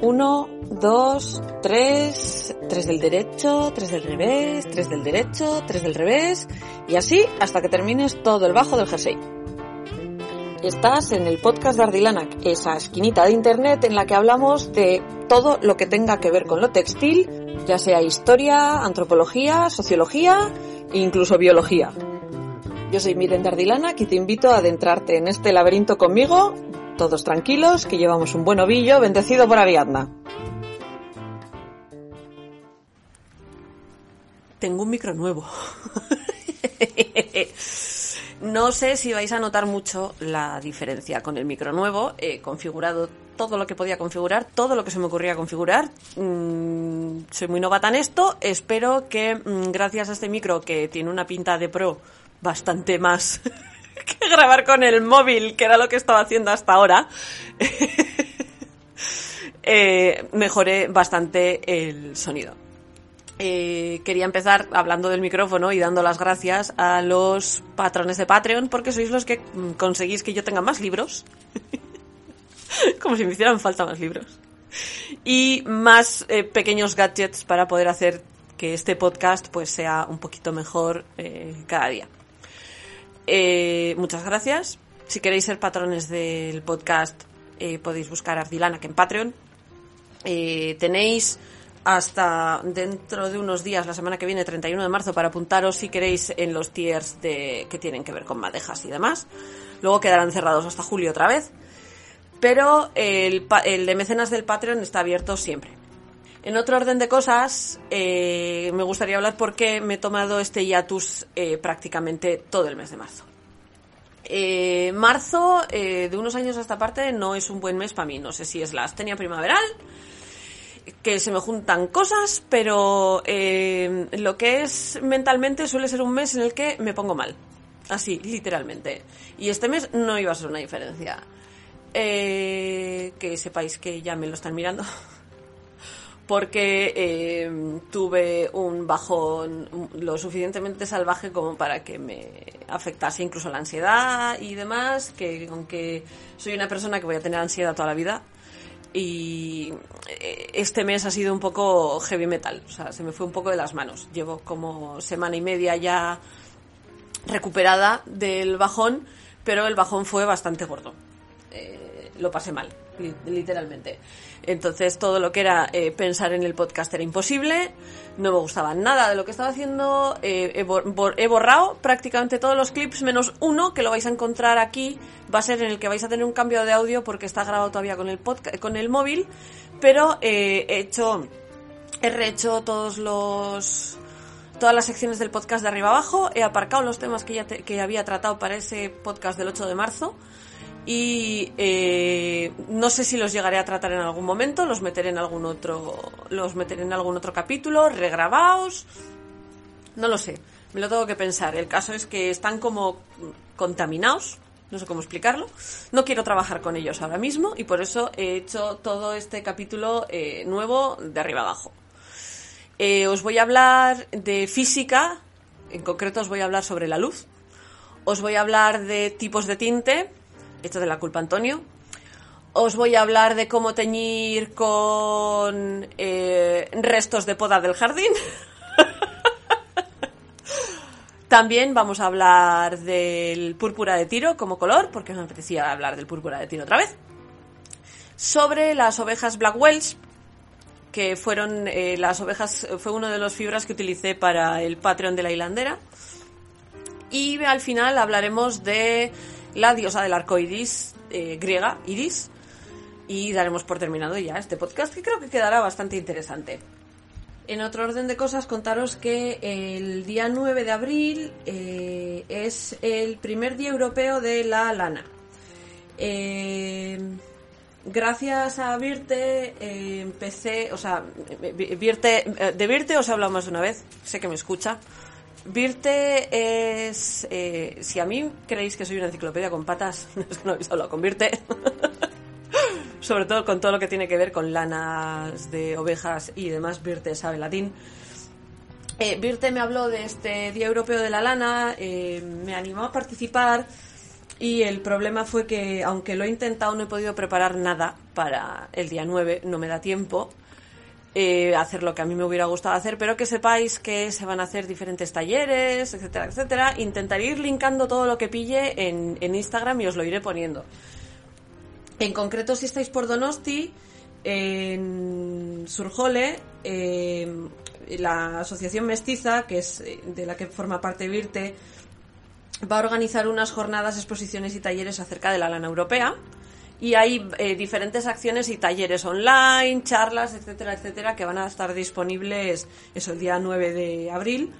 1, 2, 3, 3 del derecho, 3 del revés, 3 del derecho, 3 del revés y así hasta que termines todo el bajo del jersey. Estás en el podcast de Ardilanac, esa esquinita de internet en la que hablamos de todo lo que tenga que ver con lo textil, ya sea historia, antropología, sociología e incluso biología. Yo soy Miren de Ardilanac y te invito a adentrarte en este laberinto conmigo todos tranquilos, que llevamos un buen ovillo bendecido por Ariadna. Tengo un micro nuevo. no sé si vais a notar mucho la diferencia con el micro nuevo. He configurado todo lo que podía configurar, todo lo que se me ocurría configurar. Mm, soy muy novata en esto. Espero que mm, gracias a este micro que tiene una pinta de pro bastante más que grabar con el móvil, que era lo que estaba haciendo hasta ahora, eh, mejoré bastante el sonido. Eh, quería empezar hablando del micrófono y dando las gracias a los patrones de Patreon porque sois los que conseguís que yo tenga más libros. Como si me hicieran falta más libros. Y más eh, pequeños gadgets para poder hacer que este podcast pues sea un poquito mejor cada día. Eh, muchas gracias. Si queréis ser patrones del podcast, eh, podéis buscar Ardilana que en Patreon. Eh, tenéis hasta dentro de unos días, la semana que viene, 31 de marzo, para apuntaros si queréis en los tiers de, que tienen que ver con madejas y demás. Luego quedarán cerrados hasta julio otra vez. Pero el de mecenas del Patreon está abierto siempre. En otro orden de cosas, eh, me gustaría hablar por qué me he tomado este hiatus eh, prácticamente todo el mes de marzo. Eh, marzo, de unos años a esta parte, no es un buen mes para mí. No sé si es la astenia primaveral, que se me juntan cosas, pero lo que es mentalmente suele ser un mes en el que me pongo mal. Así, literalmente. Y este mes no iba a ser una diferencia. que sepáis que ya me lo están mirando. porque eh, tuve un bajón lo suficientemente salvaje como para que me afectase incluso la ansiedad y demás, que aunque soy una persona que voy a tener ansiedad toda la vida, y eh, este mes ha sido un poco heavy metal, o sea, se me fue un poco de las manos. Llevo como semana y media ya recuperada del bajón, pero el bajón fue bastante gordo. Eh, lo pasé mal, literalmente. Entonces todo lo que era eh, pensar en el podcast era imposible, no me gustaba nada de lo que estaba haciendo, eh, he, borrado prácticamente todos los clips menos uno que lo vais a encontrar aquí, va a ser en el que vais a tener un cambio de audio porque está grabado todavía con el, con el móvil, pero eh, he hecho, he rehecho todos los todas las secciones del podcast de arriba abajo, he aparcado los temas que ya que había tratado para ese podcast del 8 de marzo y eh, no sé si los llegaré a tratar en algún momento, los meteré en algún otro, los meteré en algún otro capítulo, regrabados, no lo sé, me lo tengo que pensar. El caso es que están como contaminados, no sé cómo explicarlo. No quiero trabajar con ellos ahora mismo y por eso he hecho todo este capítulo eh, nuevo de arriba abajo. Eh, os voy a hablar de física, en concreto os voy a hablar sobre la luz. Os voy a hablar de tipos de tinte, esto de la culpa Antonio. Os voy a hablar de cómo teñir con eh, restos de poda del jardín. También vamos a hablar del púrpura de tiro como color, porque me apetecía hablar del púrpura de tiro otra vez. Sobre las ovejas Blackwells, que fueron eh, las ovejas, fue uno de los fibras que utilicé para el Patreon de la hilandera. Y al final hablaremos de la diosa del arco iris eh, griega, Iris. Y daremos por terminado ya este podcast que creo que quedará bastante interesante. En otro orden de cosas, contaros que el día 9 de abril eh, es el primer día europeo de la lana. Eh, gracias a Virte empecé, o sea, de Virte os he hablado más de una vez, sé que me escucha. Virte es, eh, si a mí creéis que soy una enciclopedia con patas, es que no habéis hablado con Virte. Sobre todo con todo lo que tiene que ver con lanas de ovejas y demás, Virte sabe latín. Virte me habló de este Día Europeo de la Lana, me animó a participar y el problema fue que, aunque lo he intentado, no he podido preparar nada para el día 9, no me da tiempo. Eh, hacer lo que a mí me hubiera gustado hacer, pero que sepáis que se van a hacer diferentes talleres, etcétera, etcétera. Intentaré ir linkando todo lo que pille en, Instagram y os lo iré poniendo. En concreto, si estáis por Donosti, en Surjole, eh, la asociación mestiza, que es eh, de la que forma parte Virte, va a organizar unas jornadas, exposiciones y talleres acerca de la lana europea. Y hay eh, diferentes acciones y talleres online, charlas, etcétera, etcétera, que van a estar disponibles eso el día 9 de abril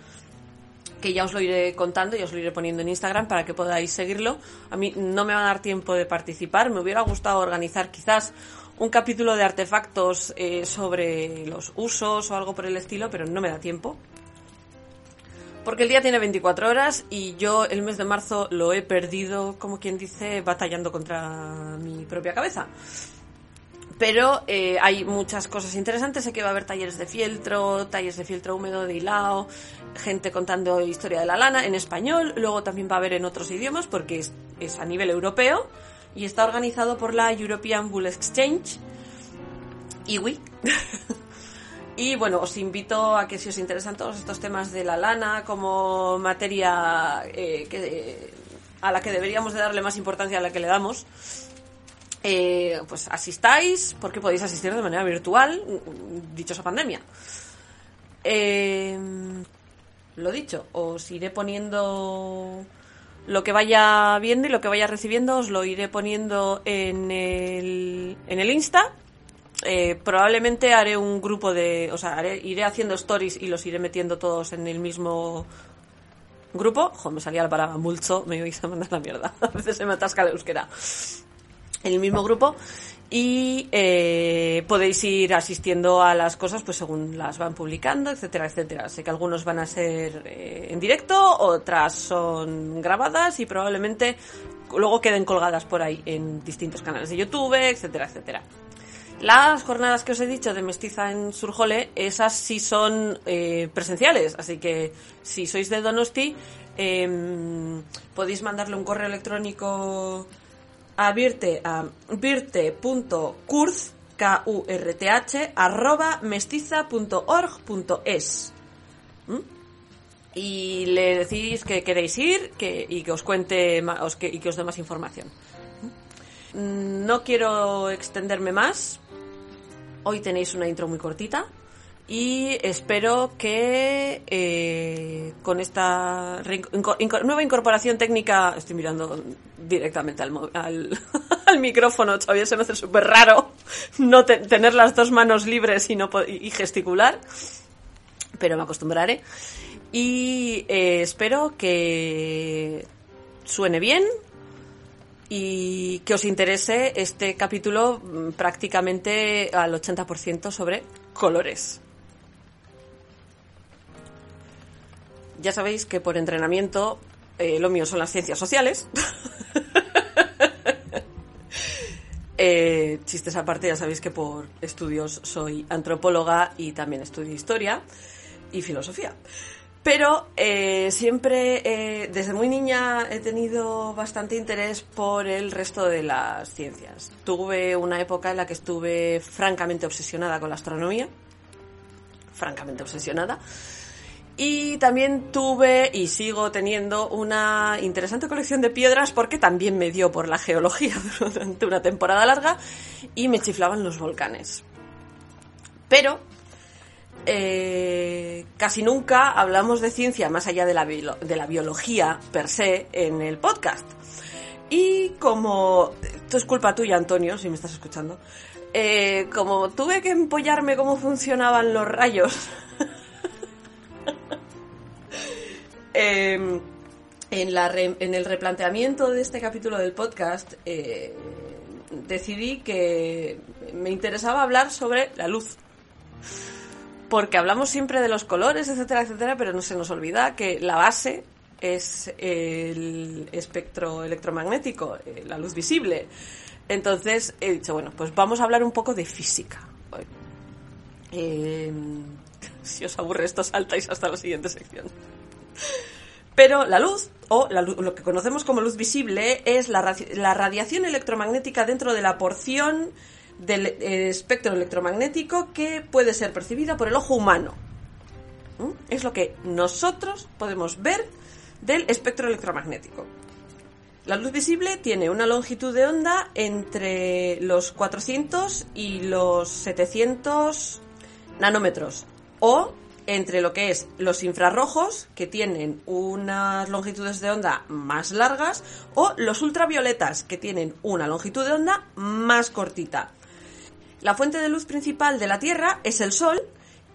que ya os lo iré contando y os lo iré poniendo en Instagram para que podáis seguirlo. A mí no me va a dar tiempo de participar, me hubiera gustado organizar quizás un capítulo de artefactos eh, sobre los usos o algo por el estilo, pero no me da tiempo. Porque el día tiene 24 horas y yo el mes de marzo lo he perdido, como quien dice, batallando contra mi propia cabeza. Pero eh, hay muchas cosas interesantes. Sé que va a haber talleres de fieltro, talleres de fieltro húmedo, de hilao, gente contando historia de la lana en español. Luego también va a haber en otros idiomas porque es, es a nivel europeo y está organizado por la European Bull Exchange. IWI. Y bueno, os invito a que si os interesan todos estos temas de la lana como materia eh, que, a la que deberíamos de darle más importancia a la que le damos, eh, pues asistáis, porque podéis asistir de manera virtual, dichosa pandemia. Eh, lo dicho, os iré poniendo lo que vaya viendo y lo que vaya recibiendo, os lo iré poniendo en el, en el Insta eh, probablemente haré un grupo de. O sea, iré haciendo stories y los iré metiendo todos en el mismo grupo. Joder, me salía para mulcho, me vais a mandar la mierda. A veces se me atasca la euskera. En el mismo grupo. Y eh, podéis ir asistiendo a las cosas pues según las van publicando, etcétera, etcétera. Sé que algunos van a ser eh, en directo, otras son grabadas y probablemente luego queden colgadas por ahí en distintos canales de YouTube, etcétera, etcétera. Las jornadas que os he dicho de mestiza en Surjole, esas sí son eh, presenciales, así que si sois de Donosti, em, podéis mandarle un correo electrónico a virte k u r t h arroba mestiza.org.es ¿Mm? y le decís que queréis ir que, y que os cuente más, y que os dé más información. ¿Mm? No quiero extenderme más Hoy tenéis una intro muy cortita y espero que eh, con esta nueva incorporación técnica, estoy mirando directamente al, micrófono, todavía se me hace súper raro no tener las dos manos libres y, no y gesticular, pero me acostumbraré. Y eh, espero que suene bien, y que os interese este capítulo mm, prácticamente al 80% sobre colores. Ya sabéis que por entrenamiento eh, lo mío son las ciencias sociales. Eh, chistes aparte, ya sabéis que por estudios soy antropóloga y también estudio historia y filosofía. Pero eh, siempre, eh, desde muy niña, he tenido bastante interés por el resto de las ciencias. Tuve una época en la que estuve francamente obsesionada con la astronomía. Francamente obsesionada. Y también tuve y sigo teniendo una interesante colección de piedras porque también me dio por la geología durante una temporada larga y me chiflaban los volcanes. Pero eh, casi nunca hablamos de ciencia más allá de la, de la biología per se en el podcast. Y como... Esto es culpa tuya, Antonio, si me estás escuchando. Eh, como tuve que empollarme cómo funcionaban los rayos. Em, en, la en, el replanteamiento de este capítulo del podcast, eh, decidí que me interesaba hablar sobre la luz. Porque hablamos siempre de los colores, etcétera, etcétera, pero no se nos olvida que la base es el espectro electromagnético, eh, la luz visible. Entonces he dicho, bueno, pues vamos a hablar un poco de física. Eh, si os aburre esto, saltáis hasta la siguiente sección. Pero la luz, o lo que conocemos como luz visible, es la, radiación electromagnética dentro de la porción del eh, espectro electromagnético que puede ser percibida por el ojo humano. ¿Mm? Es lo que nosotros podemos ver del espectro electromagnético. La luz visible tiene una longitud de onda entre los 400 y los 700 nanómetros o entre lo que es los infrarrojos, que tienen unas longitudes de onda más largas, o los ultravioletas, que tienen una longitud de onda más cortita. La fuente de luz principal de la Tierra es el Sol,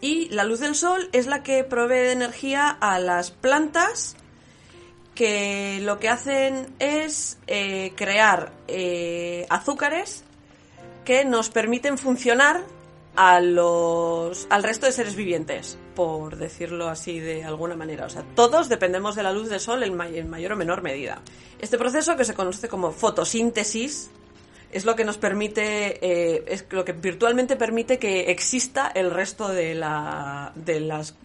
y la luz del Sol es la que provee de energía a las plantas, que lo que hacen es eh, crear eh, azúcares que nos permiten funcionar a los, al resto de seres vivientes, por decirlo así de alguna manera. O sea, todos dependemos de la luz del sol en, mayor o menor medida. Este proceso, que se conoce como fotosíntesis, es lo que nos permite, eh, es lo que virtualmente permite que exista el resto de, la, de, las,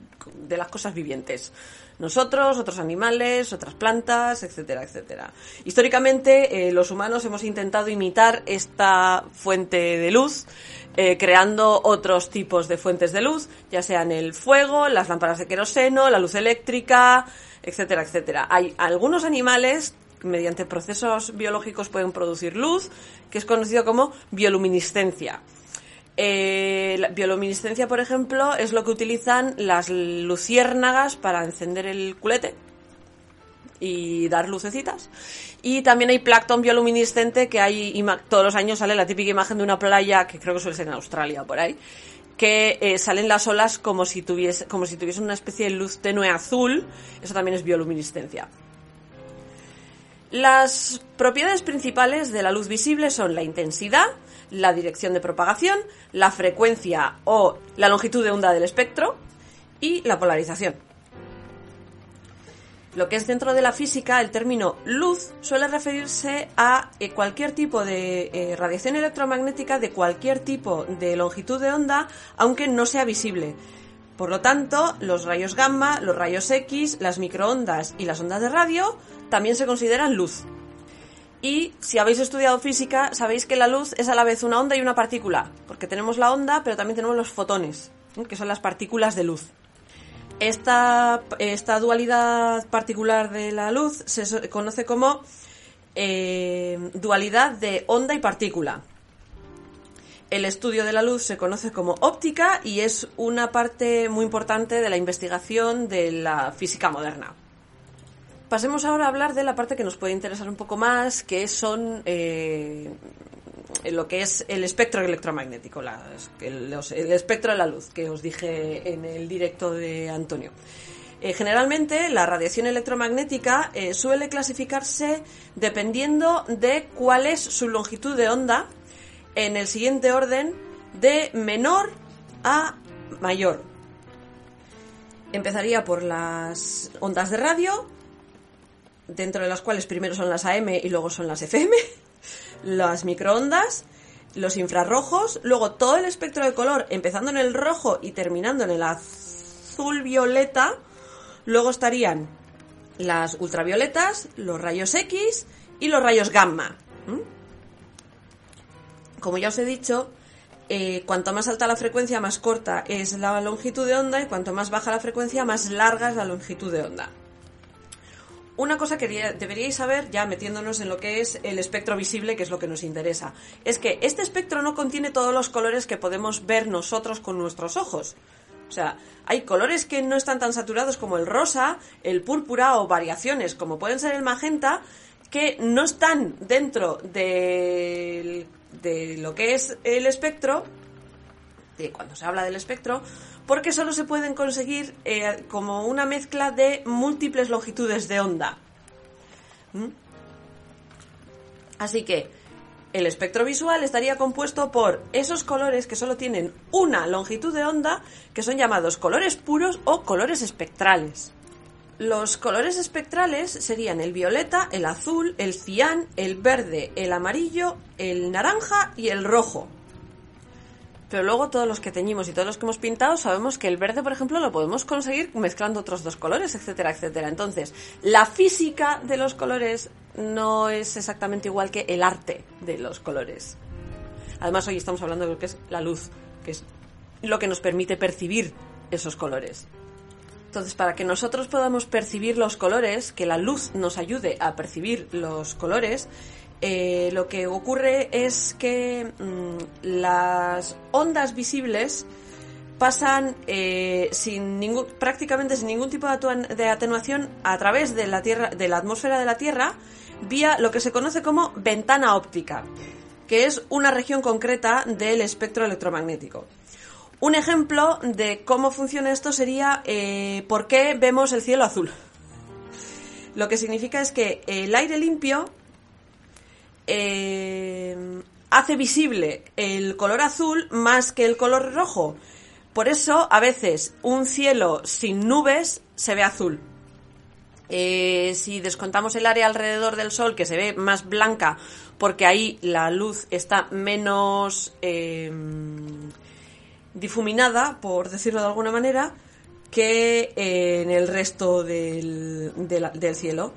de las cosas vivientes nosotros, otros animales, otras plantas, etcétera, etcétera. Históricamente, eh, los humanos hemos intentado imitar esta fuente de luz, eh, creando otros tipos de fuentes de luz, ya sean el fuego, las lámparas de queroseno, la luz eléctrica, etcétera, etcétera. Hay algunos animales mediante procesos biológicos pueden producir luz, que es conocido como bioluminiscencia. Eh, la bioluminiscencia, por ejemplo, es lo que utilizan las luciérnagas para encender el culete y dar lucecitas. Y también hay plancton bioluminiscente que hay todos los años sale la típica imagen de una playa que creo que suele ser en Australia por ahí que eh, salen las olas como si tuviese como si tuviesen una especie de luz tenue azul. Eso también es bioluminiscencia. Las propiedades principales de la luz visible son la intensidad, la dirección de propagación, la frecuencia o la longitud de onda del espectro y la polarización. Lo que es dentro de la física, el término luz suele referirse a eh, cualquier tipo de eh, radiación electromagnética de cualquier tipo de longitud de onda, aunque no sea visible. Por lo tanto, los rayos gamma, los rayos X, las microondas y las ondas de radio también se consideran luz. Y si habéis estudiado física, sabéis que la luz es a la vez una onda y una partícula, porque tenemos la onda, pero también tenemos los fotones, que son las partículas de luz. Esta, esta dualidad particular de la luz se conoce como eh, dualidad de onda y partícula. El estudio de la luz se conoce como óptica y es una parte muy importante de la investigación de la física moderna. Pasemos ahora a hablar de la parte que nos puede interesar un poco más, que son eh, lo que es el espectro electromagnético, el, espectro de la luz, que os dije en el directo de Antonio. Eh, generalmente la radiación electromagnética eh, suele clasificarse dependiendo de cuál es su longitud de onda en el siguiente orden de menor a mayor. Empezaría por las ondas de radio, dentro de las cuales primero son las AM y luego son las FM, las microondas, los infrarrojos, luego todo el espectro de color, empezando en el rojo y terminando en el azul violeta, luego estarían las ultravioletas, los rayos X y los rayos gamma. Como ya os he dicho, eh, cuanto más alta la frecuencia, más corta es la longitud de onda y cuanto más baja la frecuencia, más larga es la longitud de onda una cosa que deberíais saber, ya metiéndonos en lo que es el espectro visible, que es lo que nos interesa, es que este espectro no contiene todos los colores que podemos ver nosotros con nuestros ojos. O sea, hay colores que no están tan saturados como el rosa, el púrpura o variaciones como pueden ser el magenta, que no están dentro de, de lo que es el espectro, de cuando se habla del espectro, porque solo se pueden conseguir eh, como una mezcla de múltiples longitudes de onda. ¿Mm? Así que el espectro visual estaría compuesto por esos colores que solo tienen una longitud de onda, que son llamados colores puros o colores espectrales. Los colores espectrales serían el violeta, el azul, el cian, el verde, el amarillo, el naranja y el rojo. Pero luego todos los que teñimos y todos los que hemos pintado sabemos que el verde, por ejemplo, lo podemos conseguir mezclando otros dos colores, etcétera, etcétera. Entonces, la física de los colores no es exactamente igual que el arte de los colores. Además, hoy estamos hablando de lo que es la luz, que es lo que nos permite percibir esos colores. Entonces, para que nosotros podamos percibir los colores, que la luz nos ayude a percibir los colores, eh, lo que ocurre es que mm, las ondas visibles pasan eh, sin ningún, prácticamente sin ningún tipo de, atenuación a través de la tierra, de la atmósfera de la Tierra, vía lo que se conoce como ventana óptica, que es una región concreta del espectro electromagnético. Un ejemplo de cómo funciona esto sería eh, por qué vemos el cielo azul. Lo que significa es que el aire limpio eh, hace visible el color azul más que el color rojo. Por eso, a veces, un cielo sin nubes se ve azul. Eh, si descontamos el área alrededor del Sol, que se ve más blanca, porque ahí la luz está menos difuminada, por decirlo de alguna manera, que en el resto del cielo.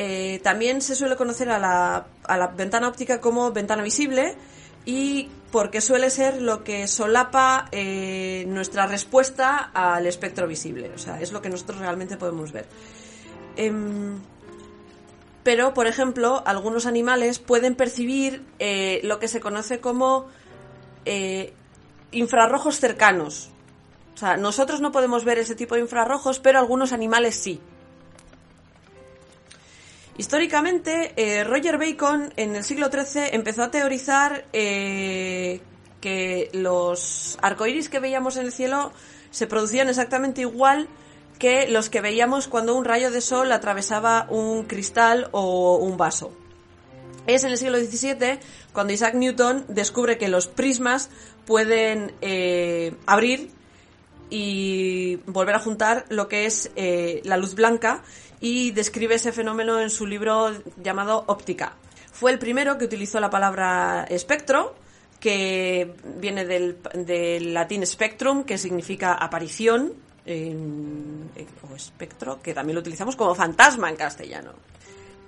Eh, también se suele conocer a la, a la ventana óptica como ventana visible y porque suele ser lo que solapa eh, nuestra respuesta al espectro visible. O sea, es lo que nosotros realmente podemos ver. Em, pero, por ejemplo, algunos animales pueden percibir eh, lo que se conoce como infrarrojos cercanos. O sea, nosotros no podemos ver ese tipo de infrarrojos, pero algunos animales sí. Históricamente, eh, Roger Bacon en el siglo XIII empezó a teorizar eh, que los arcoíris que veíamos en el cielo se producían exactamente igual que los que veíamos cuando un rayo de sol atravesaba un cristal o un vaso. Es en el siglo XVII cuando Isaac Newton descubre que los prismas pueden eh, abrir y volver a juntar lo que es la luz blanca y describe ese fenómeno en su libro llamado Óptica. Fue el primero que utilizó la palabra espectro, que viene del, latín spectrum, que significa aparición, o espectro, que también lo utilizamos como fantasma en castellano.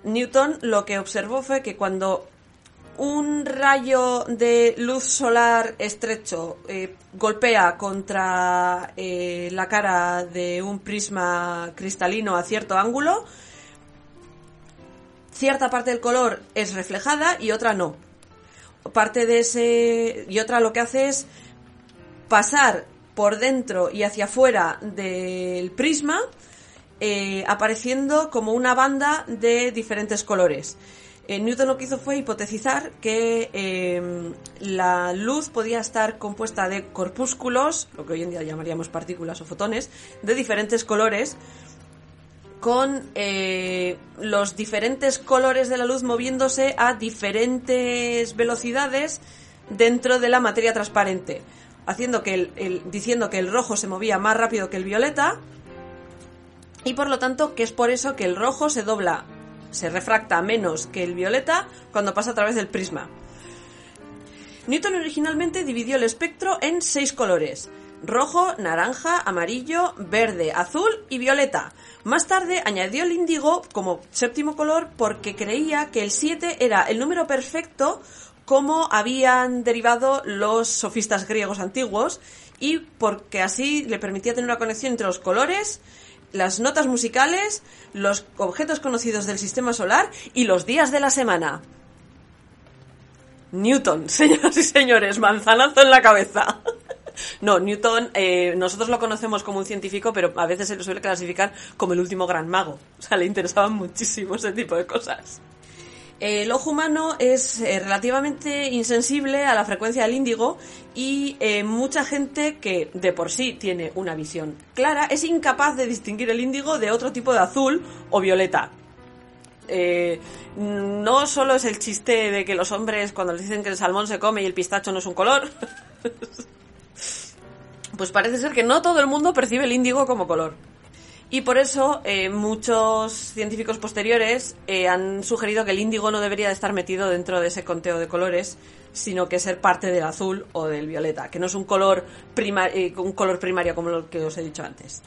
Newton lo que observó fue que cuando un rayo de luz solar estrecho eh, golpea contra eh, la cara de un prisma cristalino a cierto ángulo, cierta parte del color es reflejada y otra no. Parte de ese y otra lo que hace es pasar por dentro y hacia afuera del prisma, eh, apareciendo como una banda de diferentes colores. Eh, Newton lo que hizo fue hipotetizar que em, la luz podía estar compuesta de corpúsculos, lo que hoy en día llamaríamos partículas o fotones, de diferentes colores, con eh, los diferentes colores de la luz moviéndose a diferentes velocidades dentro de la materia transparente, haciendo que diciendo que el rojo se movía más rápido que el violeta y por lo tanto que es por eso que el rojo se dobla se refracta menos que el violeta cuando pasa a través del prisma. Newton originalmente dividió el espectro en seis colores, rojo, naranja, amarillo, verde, azul y violeta. Más tarde añadió el índigo como séptimo color porque creía que el 7 era el número perfecto como habían derivado los sofistas griegos antiguos y porque así le permitía tener una conexión entre los colores, las notas musicales, los objetos conocidos del sistema solar y los días de la semana. Newton, señoras y señores, manzanazo en la cabeza. No, Newton, eh, nosotros lo conocemos como un científico, pero a veces se lo suele clasificar como el último gran mago. O sea, le interesaban muchísimo ese tipo de cosas. El ojo humano es eh, relativamente insensible a la frecuencia del índigo y eh, mucha gente que de por sí tiene una visión clara es incapaz de distinguir el índigo de otro tipo de azul o violeta. eh, no solo es el chiste de que los hombres cuando les dicen que el salmón se come y el pistacho no es un color, pues parece ser que no todo el mundo percibe el índigo como color. Y por eso eh, muchos científicos posteriores eh, han sugerido que el índigo no debería de estar metido dentro de ese conteo de colores, sino que ser parte del azul o del violeta, que no es un color, eh, un color primario como lo que os he dicho antes.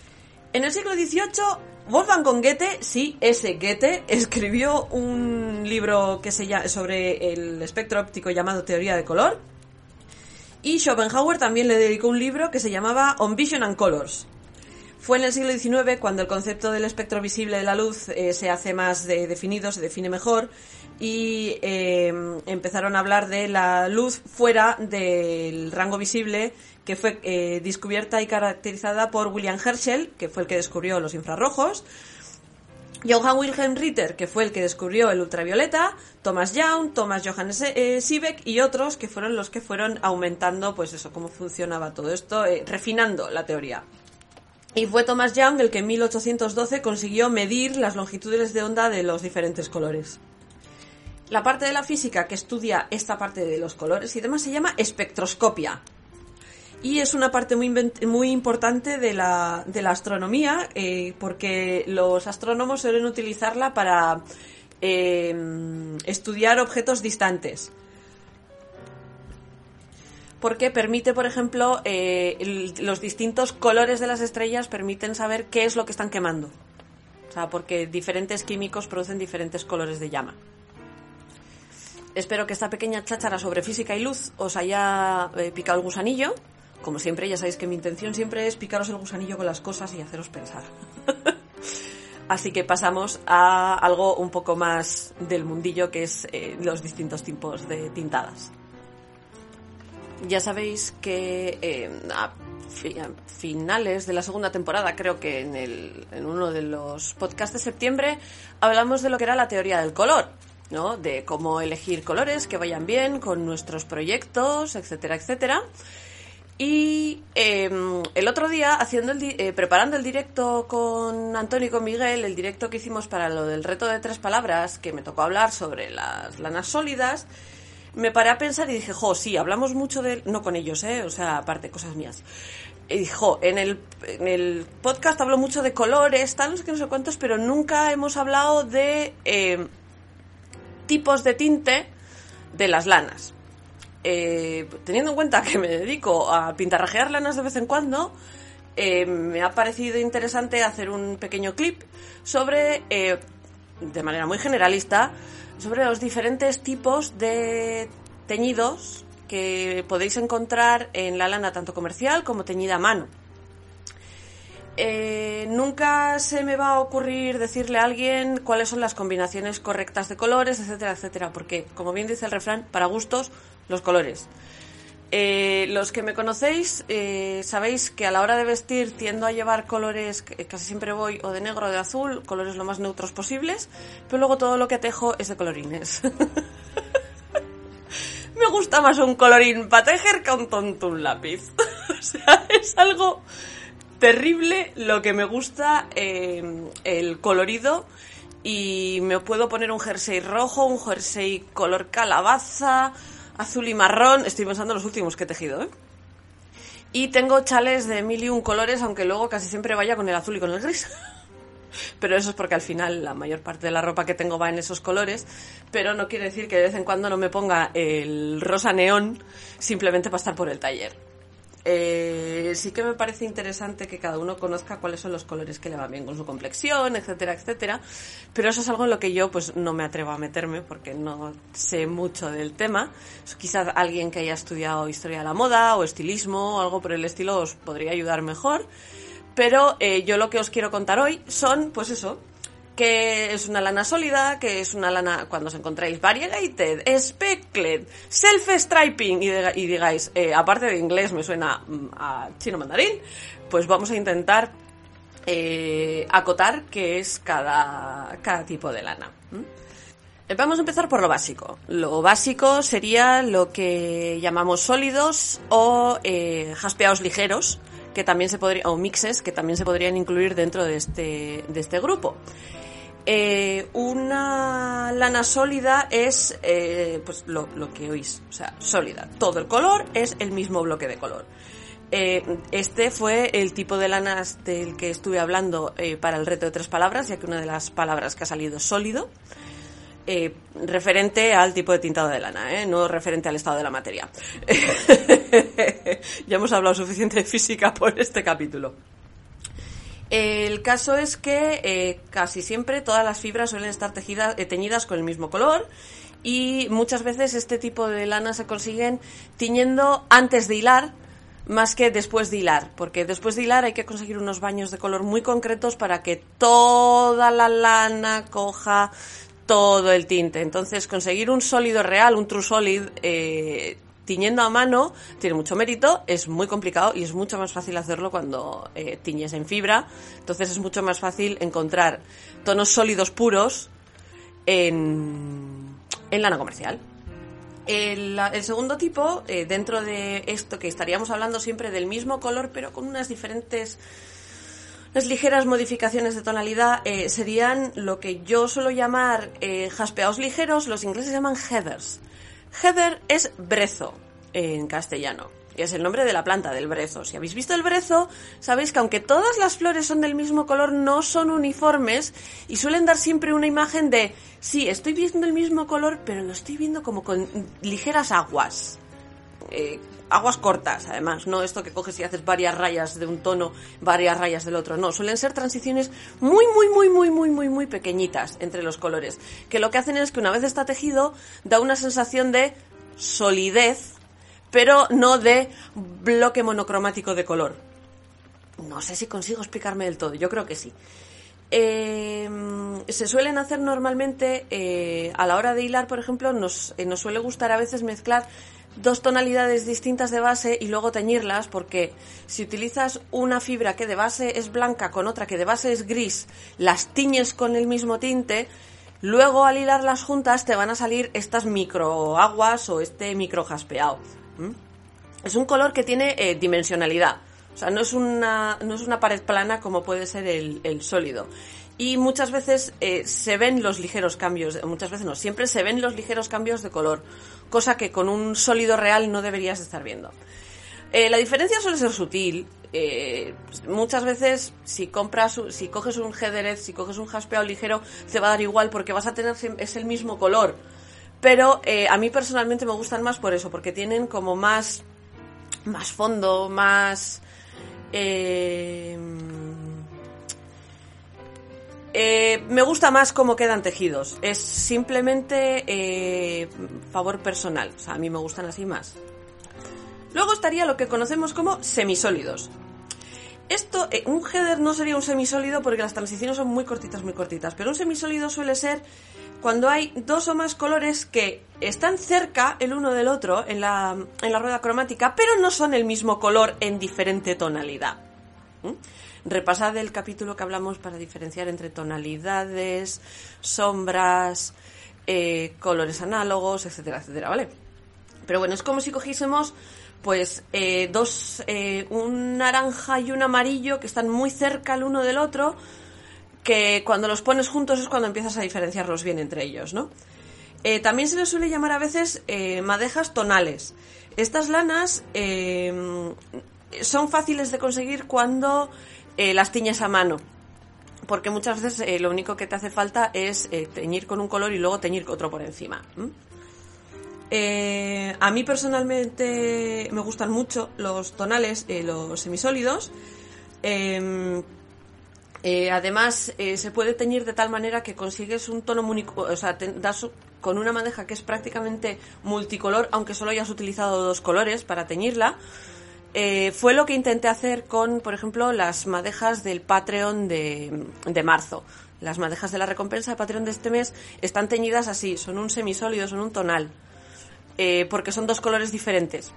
En el siglo XVIII, Wolfgang Goethe, sí, ese Goethe, escribió un libro que se llama, sobre el espectro óptico llamado Teoría de Color. Y Schopenhauer también le dedicó un libro que se llamaba On Vision and Colors, fue en el siglo XIX cuando el concepto del espectro visible de la luz eh, se hace más definido, se define mejor y eh, empezaron a hablar de la luz fuera del rango visible que fue eh, descubierta y caracterizada por William Herschel, que fue el que descubrió los infrarrojos, Johann Wilhelm Ritter, que fue el que descubrió el ultravioleta, Thomas Young, Thomas Johannes Siebeck y otros que fueron los que fueron aumentando, pues eso, cómo funcionaba todo esto, refinando la teoría. Y fue Thomas Young el que en 1812 consiguió medir las longitudes de onda de los diferentes colores. La parte de la física que estudia esta parte de los colores y demás se llama espectroscopia. Y es una parte muy, muy importante de la, de la astronomía eh, porque los astrónomos suelen utilizarla para eh, estudiar objetos distantes porque permite, por ejemplo, eh, los distintos colores de las estrellas permiten saber qué es lo que están quemando. O sea, porque diferentes químicos producen diferentes colores de llama. Espero que esta pequeña cháchara sobre física y luz os haya eh, picado el gusanillo. Como siempre, ya sabéis que mi intención siempre es picaros el gusanillo con las cosas y haceros pensar. Así que pasamos a algo un poco más del mundillo, que es eh, los distintos tipos de tintadas. Ya sabéis que eh, a finales de la segunda temporada, creo que en, el, en uno de los podcasts de septiembre, hablamos de lo que era la teoría del color. ¿no? de cómo elegir colores que vayan bien con nuestros proyectos, etcétera, etcétera. Y em, el otro día, haciendo el eh, preparando el directo con Antonio y con Miguel, el directo que hicimos para lo del reto de tres palabras, que me tocó hablar sobre las lanas sólidas, me paré a pensar y dije, jo, sí, hablamos mucho de... No con ellos, ¿eh? O sea, aparte, cosas mías. Y dijo, en el, en el podcast hablo mucho de colores, tal, no sé qué, no sé cuántos, pero nunca hemos hablado de eh, tipos de tinte de las lanas. Eh, teniendo en cuenta que me dedico a pintarrajear lanas de vez en cuando, eh, me ha parecido interesante hacer un pequeño clip sobre, de manera muy generalista, sobre los diferentes tipos de teñidos que podéis encontrar en la lana tanto comercial como teñida a mano. Eh, nunca se me va a ocurrir decirle a alguien cuáles son las combinaciones correctas de colores, etcétera, etcétera, porque, como bien dice el refrán, para gustos, los colores. Eh, los que me conocéis eh, sabéis que a la hora de vestir tiendo a llevar colores, casi siempre voy o de negro o de azul, colores lo más neutros posibles, pero luego todo lo que tejo es de colorines. me gusta más un colorín para tejer que un tonto un lápiz. o sea, es algo terrible lo que me gusta eh, el colorido y me puedo poner un jersey rojo, un jersey color calabaza, azul y marrón. Estoy pensando en los últimos que he tejido, ¿eh? Y tengo chales de mil y un colores, aunque luego casi siempre vaya con el azul y con el gris. pero eso es porque al final la mayor parte de la ropa que tengo va en esos colores, pero no quiere decir que de vez en cuando no me ponga el rosa neón simplemente para estar por el taller. Eh, sí que me parece interesante que cada uno conozca cuáles son los colores que le van bien con su complexión, etcétera, etcétera. Pero eso es algo en lo que yo pues no me atrevo a meterme porque no sé mucho del tema. Quizás alguien que haya estudiado historia de la moda o estilismo o algo por el estilo os podría ayudar mejor. Pero eh, yo lo que os quiero contar hoy son, pues eso, que es una lana sólida, que es una lana, cuando os encontráis variegated, speckled, self-striping y, digáis, eh, aparte de inglés me suena mm, a chino mandarín, pues vamos a intentar eh, acotar qué es cada, cada tipo de lana. Eh, vamos a empezar por lo básico. Lo básico sería lo que llamamos sólidos o jaspeados ligeros, que también se o mixes que también se podrían incluir dentro de este, de este grupo. Eh, una lana sólida es eh, pues lo, que oís, o sea, sólida. Todo el color es el mismo bloque de color. Eh, este fue el tipo de lanas del que estuve hablando para el reto de tres palabras, ya que una de las palabras que ha salido es sólido. referente al tipo de tintado de lana, no referente al estado de la materia. ya hemos hablado suficiente de física por este capítulo. El caso es que eh, casi siempre todas las fibras suelen estar eh, teñidas con el mismo color y muchas veces este tipo de lana se consiguen tiñendo antes de hilar más que después de hilar, porque después de hilar hay que conseguir unos baños de color muy concretos para que toda la lana coja todo el tinte. Entonces, conseguir un sólido real, un true solid, eh, tiñendo a mano tiene mucho mérito, es muy complicado y es mucho más fácil hacerlo cuando eh, tiñes en fibra. Entonces es mucho más fácil encontrar tonos sólidos puros en, lana comercial. El, segundo tipo, eh, dentro de esto que estaríamos hablando siempre del mismo color, pero con unas diferentes, unas ligeras modificaciones de tonalidad, eh, serían lo que yo suelo llamar jaspeados ligeros, los ingleses llaman heathers. Heather es brezo en castellano. Y es el nombre de la planta, del brezo. Si habéis visto el brezo, sabéis que aunque todas las flores son del mismo color, no son uniformes y suelen dar siempre una imagen de, sí, estoy viendo el mismo color, pero lo estoy viendo como con ligeras aguas. Eh, aguas cortas, además, no esto que coges y haces varias rayas de un tono, varias rayas del otro, no, suelen ser transiciones muy, muy, muy, muy, muy, muy, muy pequeñitas entre los colores, que lo que hacen es que una vez está tejido, da una sensación de solidez, pero no de bloque monocromático de color. No sé si consigo explicarme del todo, yo creo que sí. Em, se suelen hacer normalmente eh, a la hora de hilar, por ejemplo, nos, eh, nos suele gustar a veces mezclar dos tonalidades distintas de base y luego teñirlas porque si utilizas una fibra que de base es blanca con otra que de base es gris, las tiñes con el mismo tinte, luego al hilarlas juntas te van a salir estas microaguas o este micro jaspeado. Es un color que tiene eh, dimensionalidad. O sea, no es una, no es una pared plana como puede ser el, el sólido y muchas veces eh, se ven los ligeros cambios, muchas veces no, siempre se ven los ligeros cambios de color, cosa que con un sólido real no deberías estar viendo. Eh, la diferencia suele ser sutil. Eh, muchas veces, si compras, si coges un heathered, si coges un jaspeado ligero, te va a dar igual porque vas a tener es el mismo color. Pero a mí personalmente me gustan más por eso, porque tienen como más, más fondo, más. Me gusta más cómo quedan tejidos. Es simplemente eh, favor personal. O sea, a mí me gustan así más. Luego estaría lo que conocemos como semisólidos. Esto, eh, un header no sería un semisólido porque las transiciones son muy cortitas, muy cortitas. Pero un semisólido suele ser cuando hay dos o más colores que están cerca el uno del otro en la, en la rueda cromática, pero no son el mismo color en diferente tonalidad. ¿Mm? Repasad el capítulo que hablamos para diferenciar entre tonalidades, sombras, eh, colores análogos, etcétera, etcétera, ¿vale? Pero bueno, es como si cogiésemos pues eh, dos, eh, un naranja y un amarillo que están muy cerca el uno del otro, que cuando los pones juntos es cuando empiezas a diferenciarlos bien entre ellos, ¿no? también se les suele llamar a veces madejas tonales. Estas lanas son fáciles de conseguir cuando eh, las tiñes a mano. Porque muchas veces eh, lo único que te hace falta es eh, teñir con un color y luego teñir otro por encima. a mí personalmente me gustan mucho los tonales, los semisólidos. Em, además, se puede teñir de tal manera que consigues un tono o sea, con una madeja que es prácticamente multicolor, aunque solo hayas utilizado dos colores para teñirla. Eh, fue lo que intenté hacer con, por ejemplo, las madejas del Patreon de, de, marzo. Las madejas de la recompensa de Patreon de este mes están teñidas así, son un semisólido, son un tonal, eh, porque son dos colores diferentes.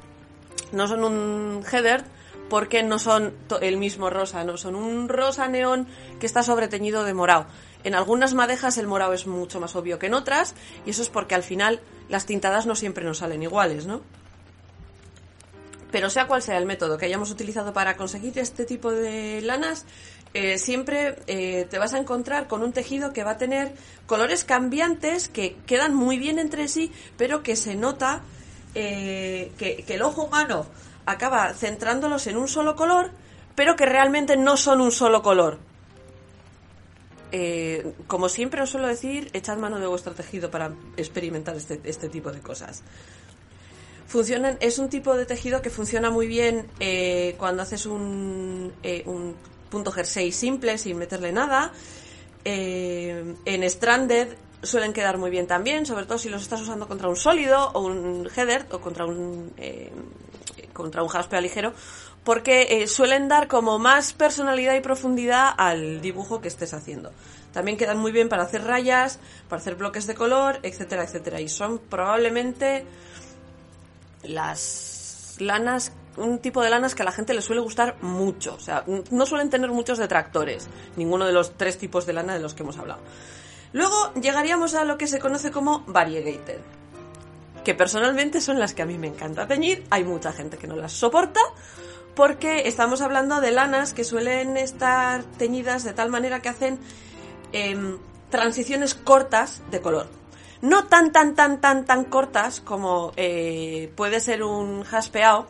No son un heather porque no son el mismo rosa, no son un rosa neón que está sobreteñido de morado. En algunas madejas el morado es mucho más obvio que en otras y eso es porque al final las tintadas no siempre nos salen iguales, ¿no? Pero sea cual sea el método que hayamos utilizado para conseguir este tipo de lanas, eh, siempre eh, te vas a encontrar con un tejido que va a tener colores cambiantes que quedan muy bien entre sí, pero que se nota eh, que, el ojo humano acaba centrándolos en un solo color, pero que realmente no son un solo color. Como siempre os suelo decir, echad mano de vuestro tejido para experimentar este, este tipo de cosas. Funcionan, es un tipo de tejido que funciona muy bien eh, cuando haces un, eh, un punto jersey simple sin meterle nada. Eh, en Stranded suelen quedar muy bien también, sobre todo si los estás usando contra un sólido o un header o contra un contra un jaspeo ligero, porque suelen dar como más personalidad y profundidad al dibujo que estés haciendo. También quedan muy bien para hacer rayas, para hacer bloques de color, etcétera, etcétera. Y son probablemente las lanas, un tipo de lanas que a la gente le suele gustar mucho. O sea, no suelen tener muchos detractores, ninguno de los tres tipos de lana de los que hemos hablado. Luego llegaríamos a lo que se conoce como variegated, que personalmente son las que a mí me encanta teñir. Hay mucha gente que no las soporta porque estamos hablando de lanas que suelen estar teñidas de tal manera que hacen em, transiciones cortas de color. No tan, tan, tan, tan, tan cortas como eh, puede ser un jaspeado,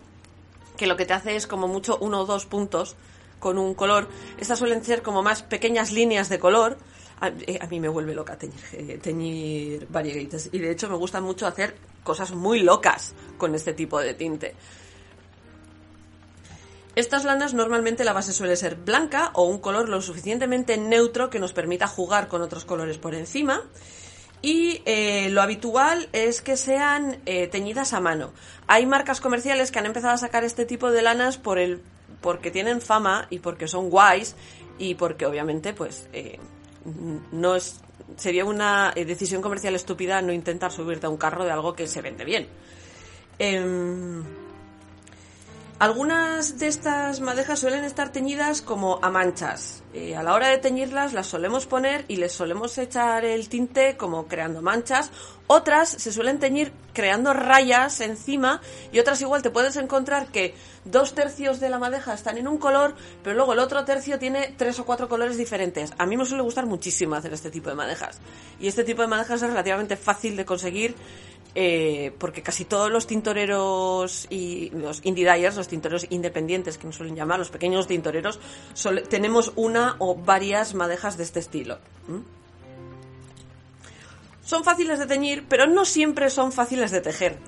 que lo que te hace es como mucho uno o dos puntos con un color. Estas suelen ser como más pequeñas líneas de color. A, eh, mí me vuelve loca teñir, eh, teñir. Y de hecho me gusta mucho hacer cosas muy locas con este tipo de tinte. Estas lanas normalmente la base suele ser blanca o un color lo suficientemente neutro que nos permita jugar con otros colores por encima. Y eh, lo habitual es que sean eh, teñidas a mano. Hay marcas comerciales que han empezado a sacar este tipo de lanas por el, porque tienen fama y porque son guays y porque obviamente pues eh, no es sería una decisión comercial estúpida no intentar subirte a un carro de algo que se vende bien. Algunas de estas madejas suelen estar teñidas como a manchas. Eh, a la hora de teñirlas las solemos poner y les solemos echar el tinte como creando manchas. Otras se suelen teñir creando rayas encima y otras igual te puedes encontrar que dos tercios de la madeja están en un color, pero luego el otro tercio tiene tres o cuatro colores diferentes. A mí me suele gustar muchísimo hacer este tipo de madejas. Y este tipo de madejas es relativamente fácil de conseguir eh, porque casi todos los tintoreros y los indie dyers, los tintoreros independientes que nos suelen llamar, los pequeños tintoreros, tenemos una o varias madejas de este estilo. Son fáciles de teñir, pero no siempre son fáciles de tejer.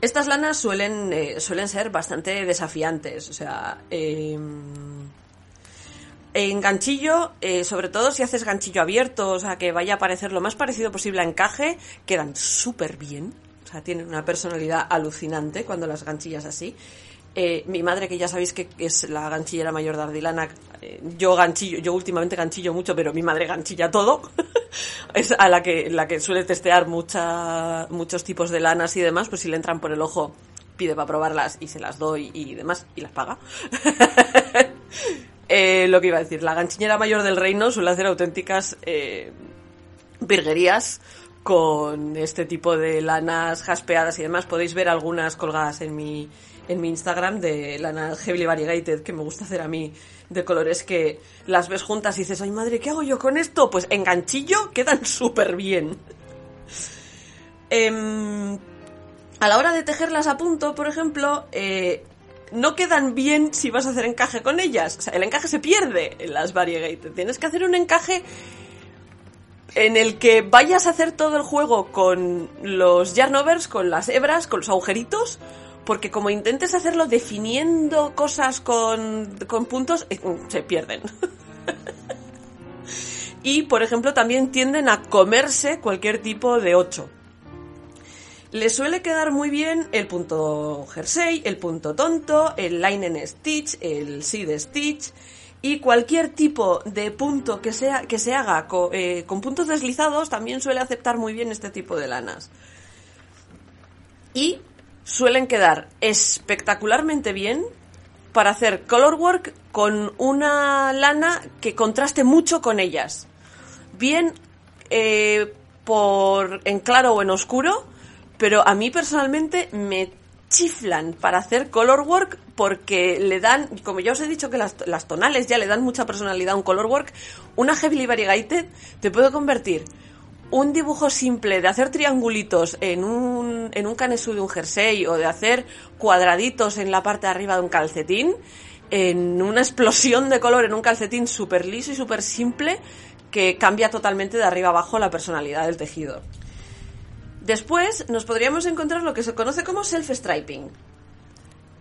Estas lanas suelen, eh, suelen ser bastante desafiantes, o sea, em, en ganchillo, eh, sobre todo si haces ganchillo abierto, o sea, que vaya a parecer lo más parecido posible a encaje, quedan súper bien. O sea, tienen una personalidad alucinante cuando las ganchillas así. Eh, mi madre, que ya sabéis que es la ganchillera mayor de Ardilana, eh, yo ganchillo, yo últimamente ganchillo mucho, pero mi madre ganchilla todo. es a la que, la que suele testear mucha, muchos tipos de lanas y demás, pues si le entran por el ojo, pide para probarlas y se las doy y demás, y las paga. Eh, lo que iba a decir, la ganchillera mayor del reino suele hacer auténticas eh, virguerías con este tipo de lanas jaspeadas y demás. Podéis ver algunas colgadas en mi, en mi Instagram de lanas heavily variegated que me gusta hacer a mí de colores que las ves juntas y dices, ay madre, ¿qué hago yo con esto? Pues en ganchillo quedan súper bien. Em, a la hora de tejerlas a punto, por ejemplo, eh, no quedan bien si vas a hacer encaje con ellas. O sea, el encaje se pierde en las variegated. Tienes que hacer un encaje en el que vayas a hacer todo el juego con los yarnovers, con las hebras, con los agujeritos, porque como intentes hacerlo definiendo cosas con, con puntos, eh, se pierden. y, por ejemplo, también tienden a comerse cualquier tipo de 8. Le suele quedar muy bien el punto jersey, el punto tonto, el line en stitch, el seed stitch y cualquier tipo de punto que, sea, que se haga eh, con puntos deslizados también suele aceptar muy bien este tipo de lanas. Y suelen quedar espectacularmente bien para hacer color work con una lana que contraste mucho con ellas. Bien eh, por en claro o en oscuro, pero a mí personalmente me chiflan para hacer color work porque le dan, como ya os he dicho que las, tonales ya le dan mucha personalidad a un color work, una Heavily Variegated te puede convertir un dibujo simple de hacer triangulitos en un, en un canesú de un jersey o de hacer cuadraditos en la parte de arriba de un calcetín en una explosión de color en un calcetín súper liso y súper simple que cambia totalmente de arriba abajo la personalidad del tejido. Después nos podríamos encontrar lo que se conoce como self-striping.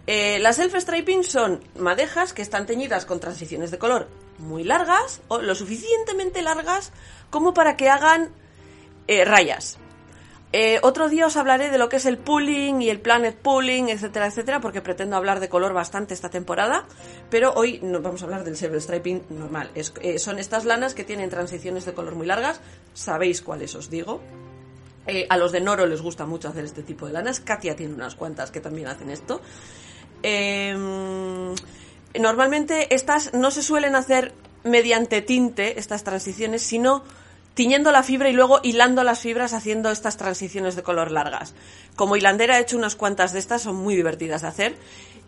Eh, las self-striping son madejas que están teñidas con transiciones de color muy largas o lo suficientemente largas como para que hagan eh, rayas. Eh, otro día os hablaré de lo que es el pooling y el planet pooling, etcétera, etcétera, porque pretendo hablar de color bastante esta temporada, pero hoy nos vamos a hablar del silver striping normal. Son estas lanas que tienen transiciones de color muy largas, sabéis cuáles os digo. A los de Noro les gusta mucho hacer este tipo de lanas, Katia tiene unas cuantas que también hacen esto. Em, normalmente estas no se suelen hacer mediante tinte, estas transiciones, sino tiñendo la fibra y luego hilando las fibras haciendo estas transiciones de color largas. Como hilandera he hecho unas cuantas de estas, son muy divertidas de hacer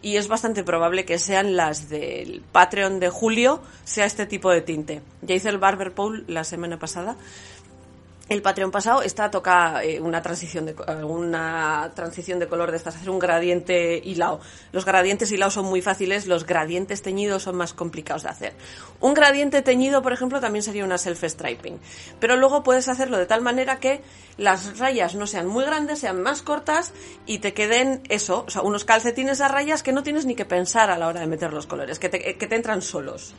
y es bastante probable que sean las del Patreon de julio, sea este tipo de tinte. Ya hice el Barber Pole la semana pasada el Patreon pasado está toca eh, una transición de una transición de color de estas hacer un gradiente hilado los gradientes hilados son muy fáciles los gradientes teñidos son más complicados de hacer. Un gradiente teñido por ejemplo también sería una self striping pero luego puedes hacerlo de tal manera que las rayas no sean muy grandes sean más cortas y te queden eso o sea unos calcetines a rayas que no tienes ni que pensar a la hora de meter los colores que te, que te entran solos.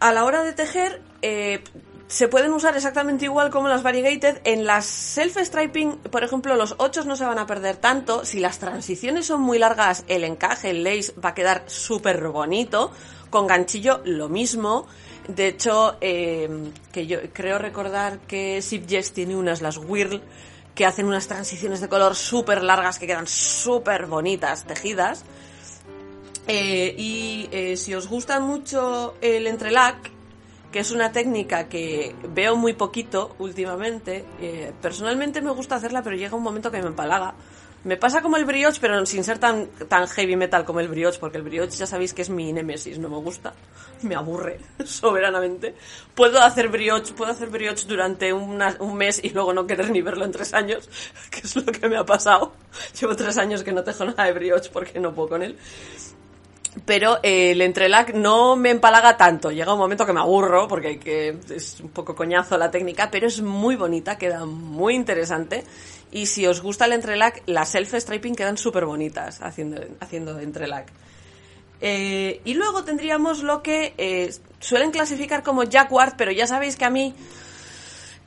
A la hora de tejer eh, se pueden usar exactamente igual como las variegated. En las self-striping, por ejemplo, los 8 no se van a perder tanto. Si las transiciones son muy largas, el encaje, el lace, va a quedar súper bonito. Con ganchillo, lo mismo. De hecho, eh, que yo creo recordar que Sip tiene unas, las Whirl, que hacen unas transiciones de color súper largas que quedan súper bonitas, tejidas. Eh, y eh, si os gusta mucho el entrelac, que es una técnica que veo muy poquito últimamente. Eh, personalmente me gusta hacerla, pero llega un momento que me empalaga. Me pasa como el brioche, pero sin ser tan, heavy metal como el brioche, porque el brioche ya sabéis que es mi némesis, no me gusta, me aburre soberanamente. Puedo hacer brioche, puedo hacer brioche durante un mes y luego no querer ni verlo en tres años, que es lo que me ha pasado. Llevo tres años que no tejo nada de brioche porque no puedo con él pero eh, el entrelac no me empalaga tanto. Llega un momento que me aburro porque que es un poco coñazo la técnica, pero es muy bonita, queda muy interesante. Y si os gusta el entrelac, las self-striping quedan súper bonitas haciendo, haciendo entrelac. Eh, y luego tendríamos lo que eh, suelen clasificar como jacquard, pero ya sabéis que a mí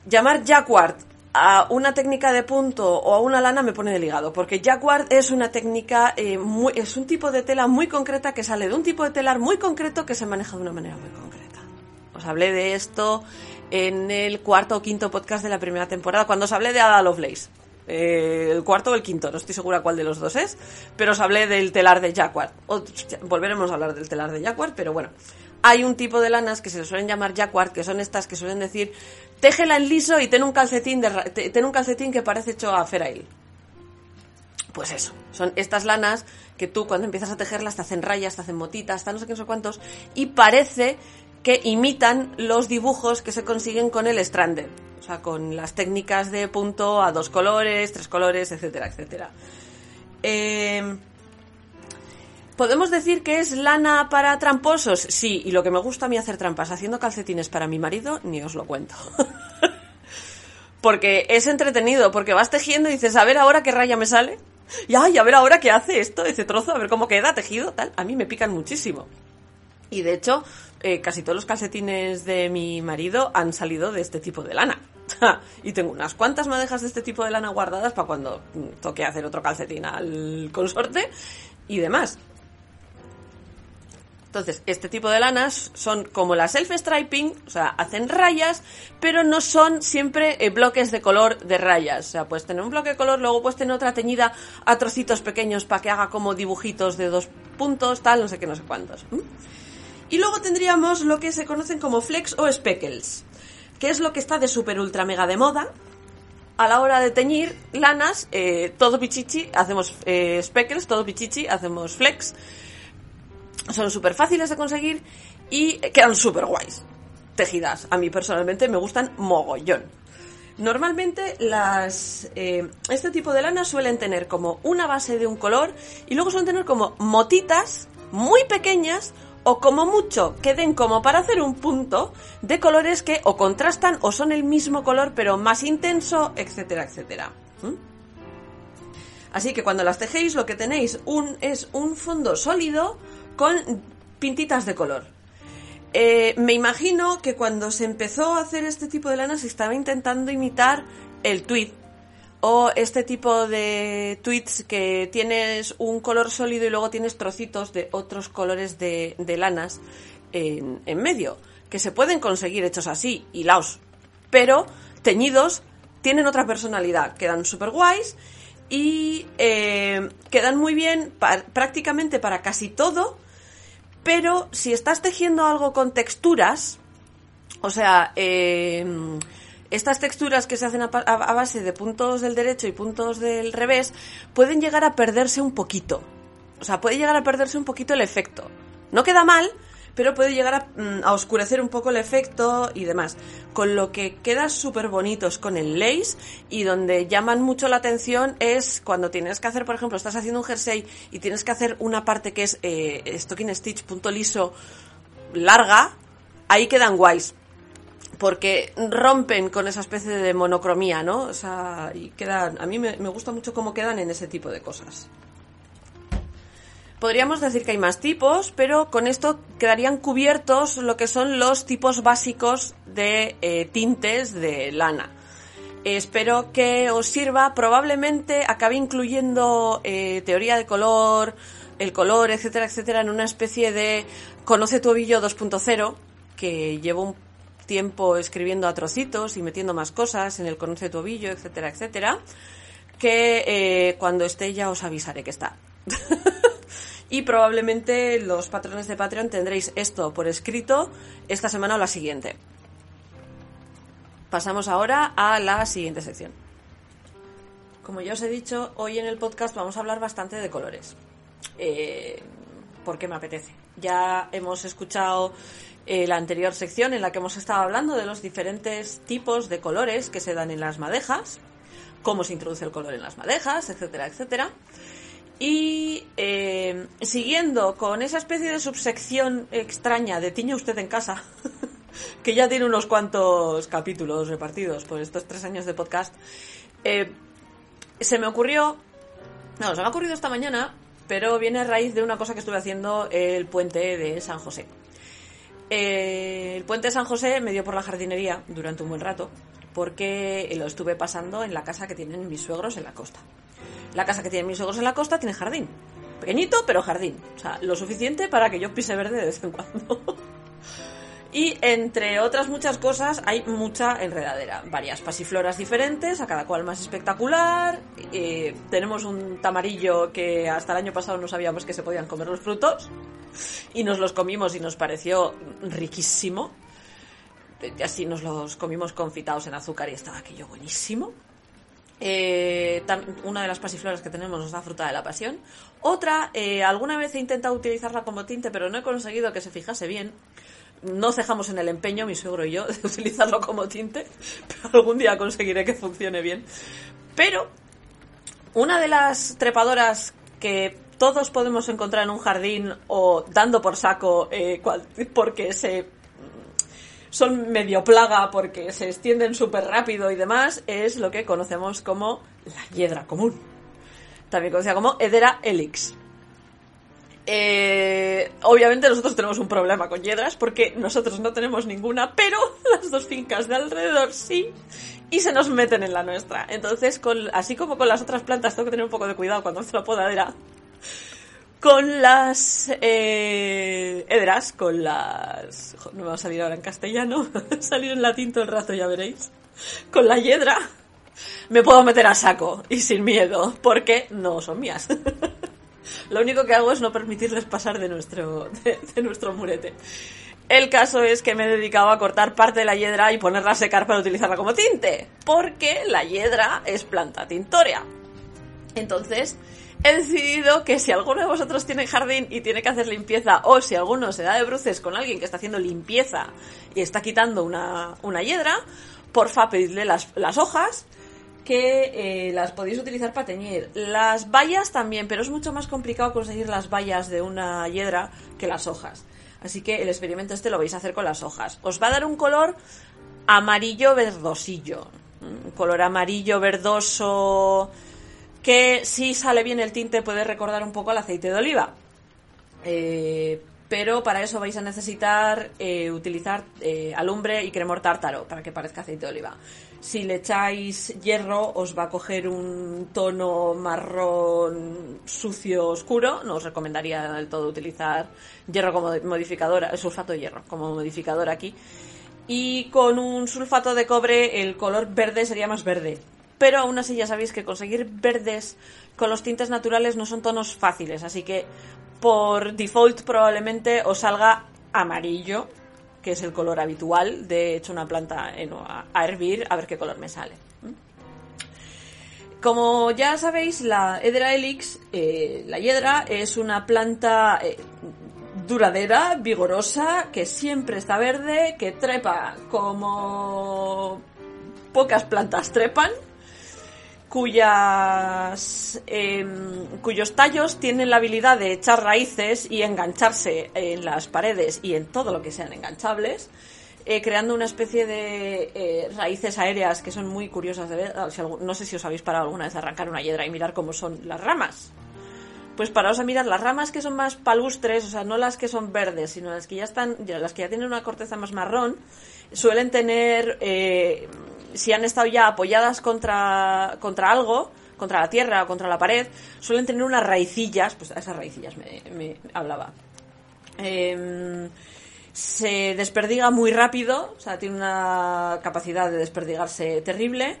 llamar jacquard a una técnica de punto o a una lana me pone de ligado, porque jacquard es una técnica, eh, muy, es un tipo de tela muy concreta que sale de un tipo de telar muy concreto que se maneja de una manera muy concreta. Os hablé de esto en el cuarto o quinto podcast de la primera temporada, cuando os hablé de Ada Lovelace. Eh, el cuarto o el quinto, no estoy segura cuál de los dos es, pero os hablé del telar de jacquard. volveremos a hablar del telar de jacquard, pero bueno. Hay un tipo de lanas que se suelen llamar jacquard, que son estas que suelen decir Téjela en liso y ten un calcetín, de, ten un calcetín que parece hecho a Ferail. Pues eso, son estas lanas que tú cuando empiezas a tejerlas te hacen rayas, te hacen motitas, no sé qué, no sé cuántos, y parece que imitan los dibujos que se consiguen con el stranded, o sea, con las técnicas de punto a dos colores, tres colores, etcétera, etcétera. Eh, ¿Podemos decir que es lana para tramposos? Sí, y lo que me gusta a mí hacer trampas haciendo calcetines para mi marido, ni os lo cuento. porque es entretenido, porque vas tejiendo y dices, a ver ahora qué raya me sale. Y ay, a ver ahora qué hace esto, ese trozo, a ver cómo queda tejido, tal. A mí me pican muchísimo. Y de hecho, eh, casi todos los calcetines de mi marido han salido de este tipo de lana. y tengo unas cuantas madejas de este tipo de lana guardadas para cuando toque hacer otro calcetín al consorte y demás. Entonces, este tipo de lanas son como la self-striping, o sea, hacen rayas, pero no son siempre eh, bloques de color de rayas. O sea, puedes tener un bloque de color, luego puedes tener otra teñida a trocitos pequeños para que haga como dibujitos de dos puntos, tal, no sé qué, no sé cuántos. Y luego tendríamos lo que se conocen como flex o speckles, que es lo que está de super ultra mega de moda, a la hora de teñir lanas, eh, todo pichichi, hacemos eh, speckles, todo pichichi, hacemos flex. Son súper fáciles de conseguir y quedan súper guays. Tejidas. A mí personalmente me gustan mogollón. Normalmente las eh, este tipo de lanas suelen tener como una base de un color y luego suelen tener como motitas muy pequeñas o como mucho queden como para hacer un punto de colores que o contrastan o son el mismo color pero más intenso, etcétera, etcétera. ¿Mm? Así que cuando las tejéis lo que tenéis un, es un fondo sólido con pintitas de color. Eh, me imagino que cuando se empezó a hacer este tipo de lana se estaba intentando imitar el tweet o este tipo de tweets que tienes un color sólido y luego tienes trocitos de otros colores de, lanas en, medio, que se pueden conseguir hechos así, hilaos, pero teñidos tienen otra personalidad, quedan súper guays y eh, quedan muy bien prácticamente para casi todo pero si estás tejiendo algo con texturas, o sea, eh, estas texturas que se hacen a, base de puntos del derecho y puntos del revés, pueden llegar a perderse un poquito. O sea, puede llegar a perderse un poquito el efecto. No queda mal, pero puede llegar mm, a, oscurecer un poco el efecto y demás. Con lo que queda súper bonitos con el lace y donde llaman mucho la atención es cuando tienes que hacer, por ejemplo, estás haciendo un jersey y tienes que hacer una parte que es eh, stocking stitch punto liso larga, ahí quedan guays. Porque rompen con esa especie de monocromía, ¿no? O sea, y quedan. A mí me gusta mucho cómo quedan en ese tipo de cosas. Podríamos decir que hay más tipos, pero con esto quedarían cubiertos lo que son los tipos básicos de eh, tintes de lana. Espero que os sirva. Probablemente acabe incluyendo eh, teoría de color, el color, etcétera, etcétera, en una especie de Conoce tu ovillo 2.0, que llevo un tiempo escribiendo a trocitos y metiendo más cosas en el Conoce tu ovillo, etcétera, etcétera, que eh, cuando esté ya os avisaré que está. y probablemente los patrones de Patreon tendréis esto por escrito esta semana o la siguiente. Pasamos ahora a la siguiente sección. Como ya os he dicho, hoy en el podcast vamos a hablar bastante de colores. Eh, porque me apetece. Ya hemos escuchado eh, la anterior sección en la que hemos estado hablando de los diferentes tipos de colores que se dan en las madejas, cómo se introduce el color en las madejas, etcétera, etcétera. Y eh, siguiendo con esa especie de subsección extraña de Tiña usted en casa, que ya tiene unos cuantos capítulos repartidos por estos tres años de podcast, eh, se me ocurrió, no, se me ha ocurrido esta mañana, pero viene a raíz de una cosa que estuve haciendo el puente de San José. Eh, el puente de San José me dio por la jardinería durante un buen rato, porque lo estuve pasando en la casa que tienen mis suegros en la costa. La casa que tienen mis suegros en la costa tiene jardín. Pequeñito, pero jardín. O sea, lo suficiente para que yo pise verde de vez en cuando. y entre otras muchas cosas hay mucha enredadera. Varias pasifloras diferentes, a cada cual más espectacular. Eh, tenemos un tamarillo que hasta el año pasado no sabíamos que se podían comer los frutos. Y nos los comimos y nos pareció riquísimo. Y así nos los comimos confitados en azúcar y estaba aquello buenísimo. Eh, una de las pasifloras que tenemos nos da fruta de la pasión. Otra, eh, alguna vez he intentado utilizarla como tinte, pero no he conseguido que se fijase bien. No cejamos en el empeño, mi suegro y yo, de utilizarlo como tinte, pero algún día conseguiré que funcione bien. Pero una de las trepadoras que todos podemos encontrar en un jardín o dando por saco eh, porque se son medio plaga porque se extienden súper rápido y demás, es lo que conocemos como la hiedra común. También conocida como Hedera helix. Eh, obviamente nosotros tenemos un problema con hiedras porque nosotros no tenemos ninguna, pero las dos fincas de alrededor sí y se nos meten en la nuestra. Entonces, así como con las otras plantas, tengo que tener un poco de cuidado cuando hago la podadera con las eh, con las... No me va a salir ahora en castellano, salir en latín todo el rato, ya veréis. Con la hiedra me puedo meter a saco y sin miedo, porque no son mías. Lo único que hago es no permitirles pasar de nuestro, de, nuestro murete. El caso es que me he dedicado a cortar parte de la hiedra y ponerla a secar para utilizarla como tinte, porque la hiedra es planta tintoria. Entonces, he decidido que si alguno de vosotros tiene jardín y tiene que hacer limpieza, o si alguno se da de bruces con alguien que está haciendo limpieza y está quitando una, una hiedra, porfa, pedidle las, las hojas que eh, las podéis utilizar para teñir. Las bayas también, pero es mucho más complicado conseguir las bayas de una hiedra que las hojas. Así que el experimento este lo vais a hacer con las hojas. Os va a dar un color amarillo verdosillo. Un color amarillo verdoso que si sale bien el tinte puede recordar un poco al aceite de oliva. Eh, pero para eso vais a necesitar eh, utilizar eh, alumbre y cremor tártaro para que parezca aceite de oliva. Si le echáis hierro os va a coger un tono marrón sucio oscuro. No os recomendaría del todo utilizar hierro como modificador, sulfato de hierro como modificador aquí. Y con un sulfato de cobre el color verde sería más verde pero aún así ya sabéis que conseguir verdes con los tintes naturales no son tonos fáciles, así que por default probablemente os salga amarillo, que es el color habitual de hecho una planta a hervir, a ver qué color me sale. Como ya sabéis, la Hedera helix, eh, la hiedra, es una planta eh, duradera, vigorosa, que siempre está verde, que trepa como pocas plantas trepan, cuyas em, cuyos tallos tienen la habilidad de echar raíces y engancharse en las paredes y en todo lo que sean enganchables, eh, creando una especie de eh, raíces aéreas que son muy curiosas de ver. No sé si os habéis parado alguna vez a arrancar una hiedra y mirar cómo son las ramas. Pues paraos a mirar las ramas que son más palustres, o sea, no las que son verdes, sino las que ya están, las que ya tienen una corteza más marrón, suelen tener eh, si han estado ya apoyadas contra, contra algo, contra la tierra o contra la pared, suelen tener unas raicillas, pues a esas raicillas me, hablaba. Em, se desperdiga muy rápido, o sea, tiene una capacidad de desperdigarse terrible.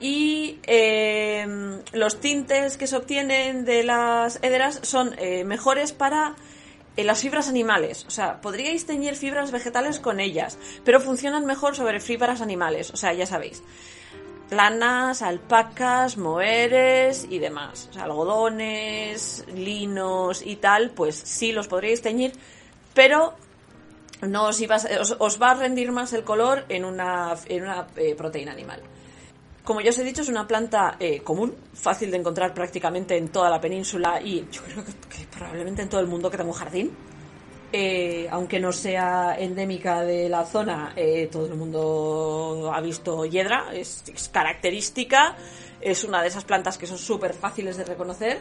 Y em, los tintes que se obtienen de las hederas son eh, mejores para las fibras animales. O sea, podríais teñir fibras vegetales con ellas, pero funcionan mejor sobre fibras animales. O sea, ya sabéis. Lanas, alpacas, moheres y demás. Algodones, linos y tal, pues sí los podríais teñir, pero no os, os, va a rendir más el color en una, en una eh, proteína animal. Como ya os he dicho, es una planta eh, común, fácil de encontrar prácticamente en toda la península y yo creo que, probablemente en todo el mundo que tenga un jardín. Eh, aunque no sea endémica de la zona, eh, todo el mundo ha visto hiedra, es, característica, es una de esas plantas que son súper fáciles de reconocer.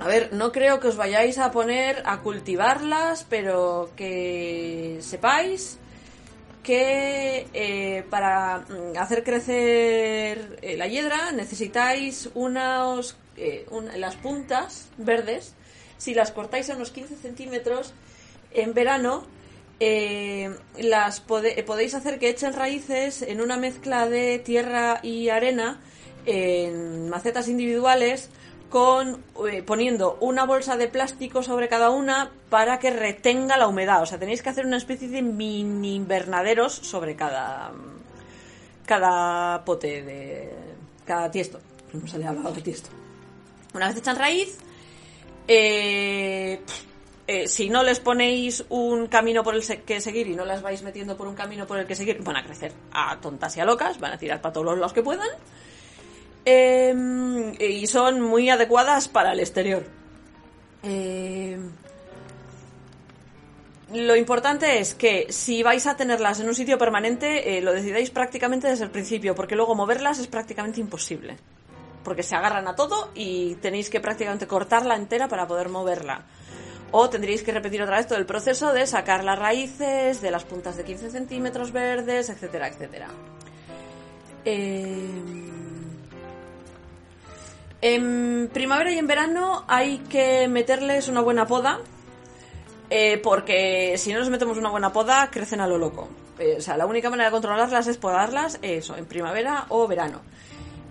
a ver, no creo que os vayáis a poner a cultivarlas, pero que sepáis que eh, para mm, hacer crecer eh, la hiedra necesitáis unos, eh, las puntas verdes. Si las cortáis a unos 15 centímetros en verano, las podéis hacer que echen raíces en una mezcla de tierra y arena en macetas individuales con eh, poniendo una bolsa de plástico sobre cada una para que retenga la humedad. O sea, tenéis que hacer una especie de mini invernaderos sobre cada cada pote de cada tiesto. No se le ha hablado de tiesto. Una vez echan raíz, eh, eh, si no les ponéis un camino por el que seguir y no las vais metiendo por un camino por el que seguir, van a crecer a tontas y a locas, van a tirar para todos los que puedan. Em, y son muy adecuadas para el exterior. Em, lo importante es que si vais a tenerlas en un sitio permanente, eh, lo decidáis prácticamente desde el principio, porque luego moverlas es prácticamente imposible. Porque se agarran a todo y tenéis que prácticamente cortarla entera para poder moverla. O tendréis que repetir otra vez todo el proceso de sacar las raíces de las puntas de 15 centímetros verdes, etcétera, etcétera. Eh... En primavera y en verano hay que meterles una buena poda, eh, porque si no les metemos una buena poda, crecen a lo loco. Eh, o sea, la única manera de controlarlas es podarlas, eso, en primavera o verano.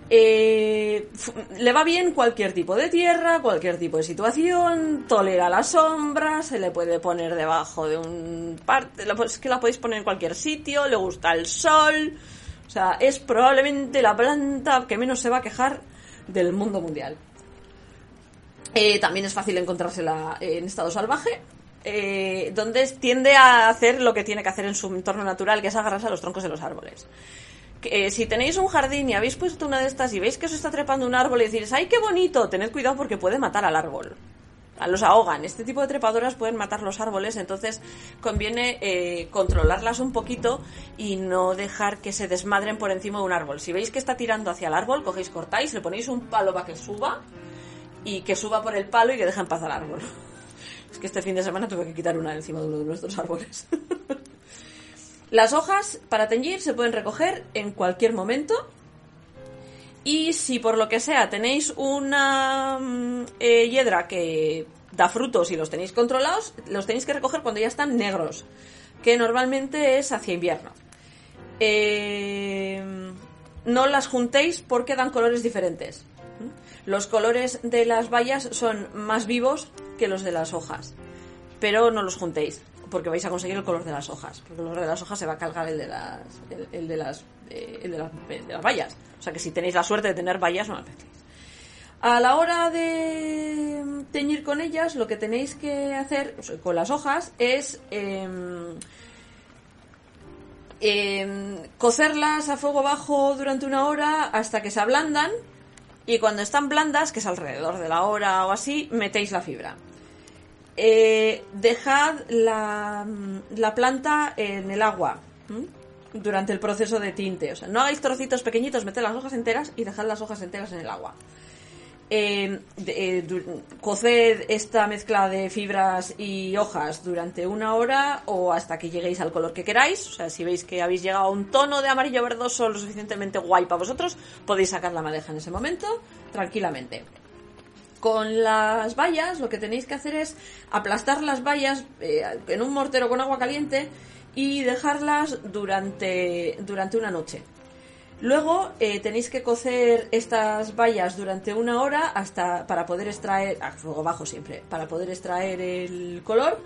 Eh, le va bien cualquier tipo de tierra, cualquier tipo de situación, tolera la sombra, se le puede poner debajo de un parte, es que la podéis poner en cualquier sitio, le gusta el sol, o sea, es probablemente la planta que menos se va a quejar del mundo mundial. Eh, también es fácil encontrársela en estado salvaje, eh, donde tiende a hacer lo que tiene que hacer en su entorno natural, que es agarrarse a los troncos de los árboles. Eh, si tenéis un jardín y habéis puesto una de estas y veis que os está trepando un árbol y decís, ¡ay, qué bonito! Tened cuidado porque puede matar al árbol. Los ahogan. Este tipo de trepadoras pueden matar los árboles, entonces conviene eh, controlarlas un poquito y no dejar que se desmadren por encima de un árbol. Si veis que está tirando hacia el árbol, cogéis, cortáis, le ponéis un palo para que suba y que suba por el palo y que deje en paz al árbol. Es que este fin de semana tuve que quitar una encima de uno de nuestros árboles. Las hojas para teñir se pueden recoger en cualquier momento. Y si por lo que sea tenéis una mm, eh, hiedra que da frutos y los tenéis controlados, los tenéis que recoger cuando ya están negros, que normalmente es hacia invierno. Eh, no las juntéis porque dan colores diferentes. Los colores de las bayas son más vivos que los de las hojas, pero no los juntéis porque vais a conseguir el color de las hojas. Porque el color de las hojas se va a cargar el de las, el, de las, eh, el de las, de las vallas. O sea que si tenéis la suerte de tener vallas, no las mezcléis. A la hora de teñir con ellas, lo que tenéis que hacer con las hojas es em, em, cocerlas a fuego bajo durante una hora hasta que se ablandan y cuando están blandas, que es alrededor de la hora o así, metéis la fibra. Eh, dejad la, planta en el agua durante el proceso de tinte. O sea, no hagáis trocitos pequeñitos, meted las hojas enteras y dejad las hojas enteras en el agua. Eh, eh, coced esta mezcla de fibras y hojas durante una hora o hasta que lleguéis al color que queráis. O sea, si veis que habéis llegado a un tono de amarillo verdoso lo suficientemente guay para vosotros, podéis sacar la madeja en ese momento tranquilamente. Con las vallas lo que tenéis que hacer es aplastar las vallas eh, en un mortero con agua caliente y dejarlas durante, durante una noche. Luego eh, tenéis que cocer estas vallas durante una hora hasta para poder extraer, a fuego bajo siempre, para poder extraer el color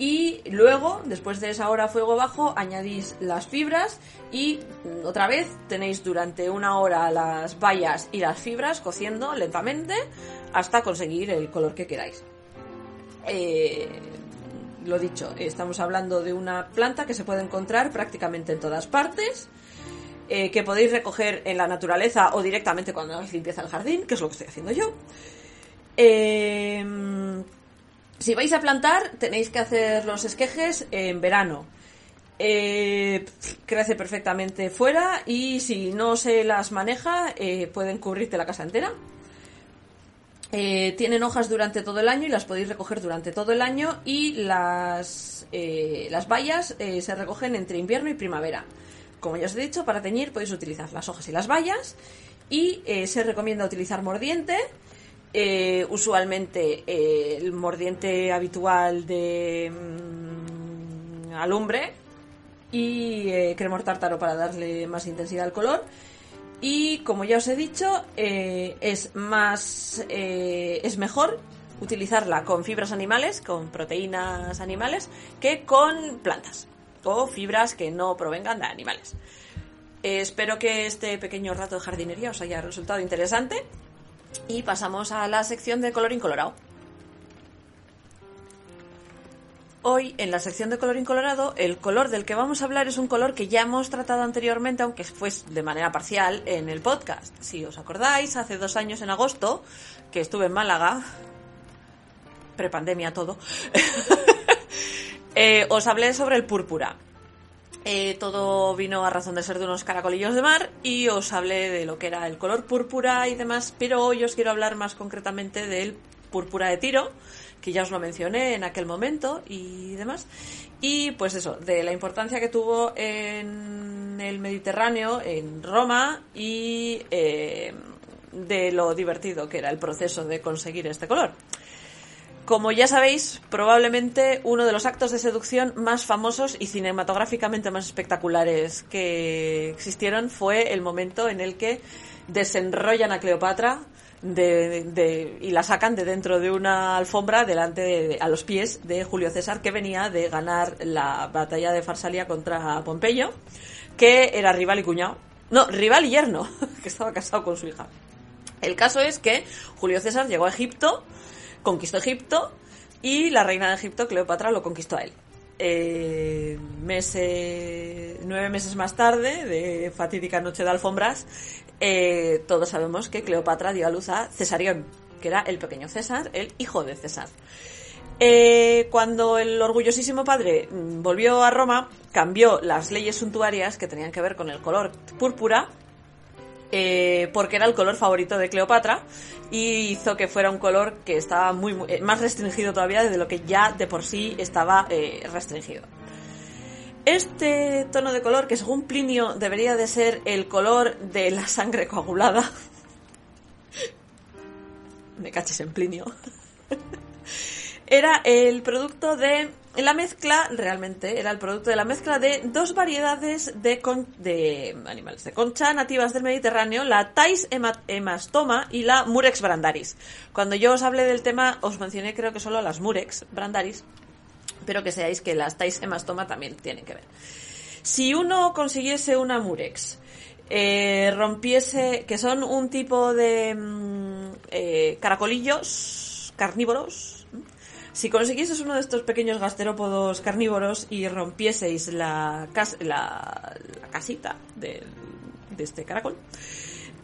y luego, después de esa hora a fuego bajo, añadís las fibras y mm, otra vez tenéis durante una hora las vallas y las fibras cociendo lentamente hasta conseguir el color que queráis. Eh, lo dicho, estamos hablando de una planta que se puede encontrar prácticamente en todas partes, eh, que podéis recoger en la naturaleza o directamente cuando hagáis limpieza el jardín, que es lo que estoy haciendo yo. Eh, si vais a plantar, tenéis que hacer los esquejes en verano. Crece perfectamente fuera y si no se las maneja, pueden cubrirte la casa entera. Eh, tienen hojas durante todo el año y las podéis recoger durante todo el año y las, las bayas se recogen entre invierno y primavera. Como ya os he dicho, para teñir podéis utilizar las hojas y las bayas y se recomienda utilizar mordiente eh, usualmente eh, el mordiente habitual de mm, alumbre y eh, cremor tártaro para darle más intensidad al color. Y como ya os he dicho, es más es mejor utilizarla con fibras animales, con proteínas animales, que con plantas o fibras que no provengan de animales. espero que este pequeño rato de jardinería os haya resultado interesante y pasamos a la sección de color incolorado. Hoy, en la sección de color incolorado, el color del que vamos a hablar es un color que ya hemos tratado anteriormente, aunque fue de manera parcial, en el podcast. Si os acordáis, hace dos años en agosto, que estuve en Málaga, prepandemia todo, eh, os hablé sobre el púrpura. Eh, todo vino a razón de ser de unos caracolillos de mar y os hablé de lo que era el color púrpura y demás, pero hoy os quiero hablar más concretamente del púrpura de tiro, que ya os lo mencioné en aquel momento y demás. Y pues eso, de la importancia que tuvo en el Mediterráneo, en Roma y eh, de lo divertido que era el proceso de conseguir este color. como ya sabéis, probablemente uno de los actos de seducción más famosos y cinematográficamente más espectaculares que existieron fue el momento en el que desenrollan a Cleopatra de, y la sacan de dentro de una alfombra delante de, a los pies de Julio César que venía de ganar la batalla de Farsalia contra Pompeyo que era rival y cuñado no, rival y yerno que estaba casado con su hija el caso es que Julio César llegó a Egipto conquistó Egipto y la reina de Egipto, Cleopatra, lo conquistó a él. Eh, nueve meses más tarde, de fatídica noche de alfombras, eh, todos sabemos que Cleopatra dio a luz a Cesarión, que era el pequeño César, el hijo de César. Eh, cuando el orgullosísimo padre mm, volvió a Roma, cambió las leyes suntuarias que tenían que ver con el color púrpura eh, porque era el color favorito de Cleopatra y hizo que fuera un color que estaba muy, más restringido todavía de lo que ya de por sí estaba restringido. Este tono de color, que según Plinio debería de ser el color de la sangre coagulada, me caches en Plinio, era el producto de la mezcla realmente era el producto de la mezcla de dos variedades de, animales de concha nativas del Mediterráneo, la Thais hemastoma y la Murex brandaris. Cuando yo os hablé del tema os mencioné creo que solo las Murex brandaris, pero que seáis que las Thais hemastoma también tienen que ver. Si uno consiguiese una Murex, eh, rompiese, que son un tipo de mm, eh, caracolillos carnívoros, si consiguieseis uno de estos pequeños gasterópodos carnívoros y rompieseis la, la, casita de, este caracol,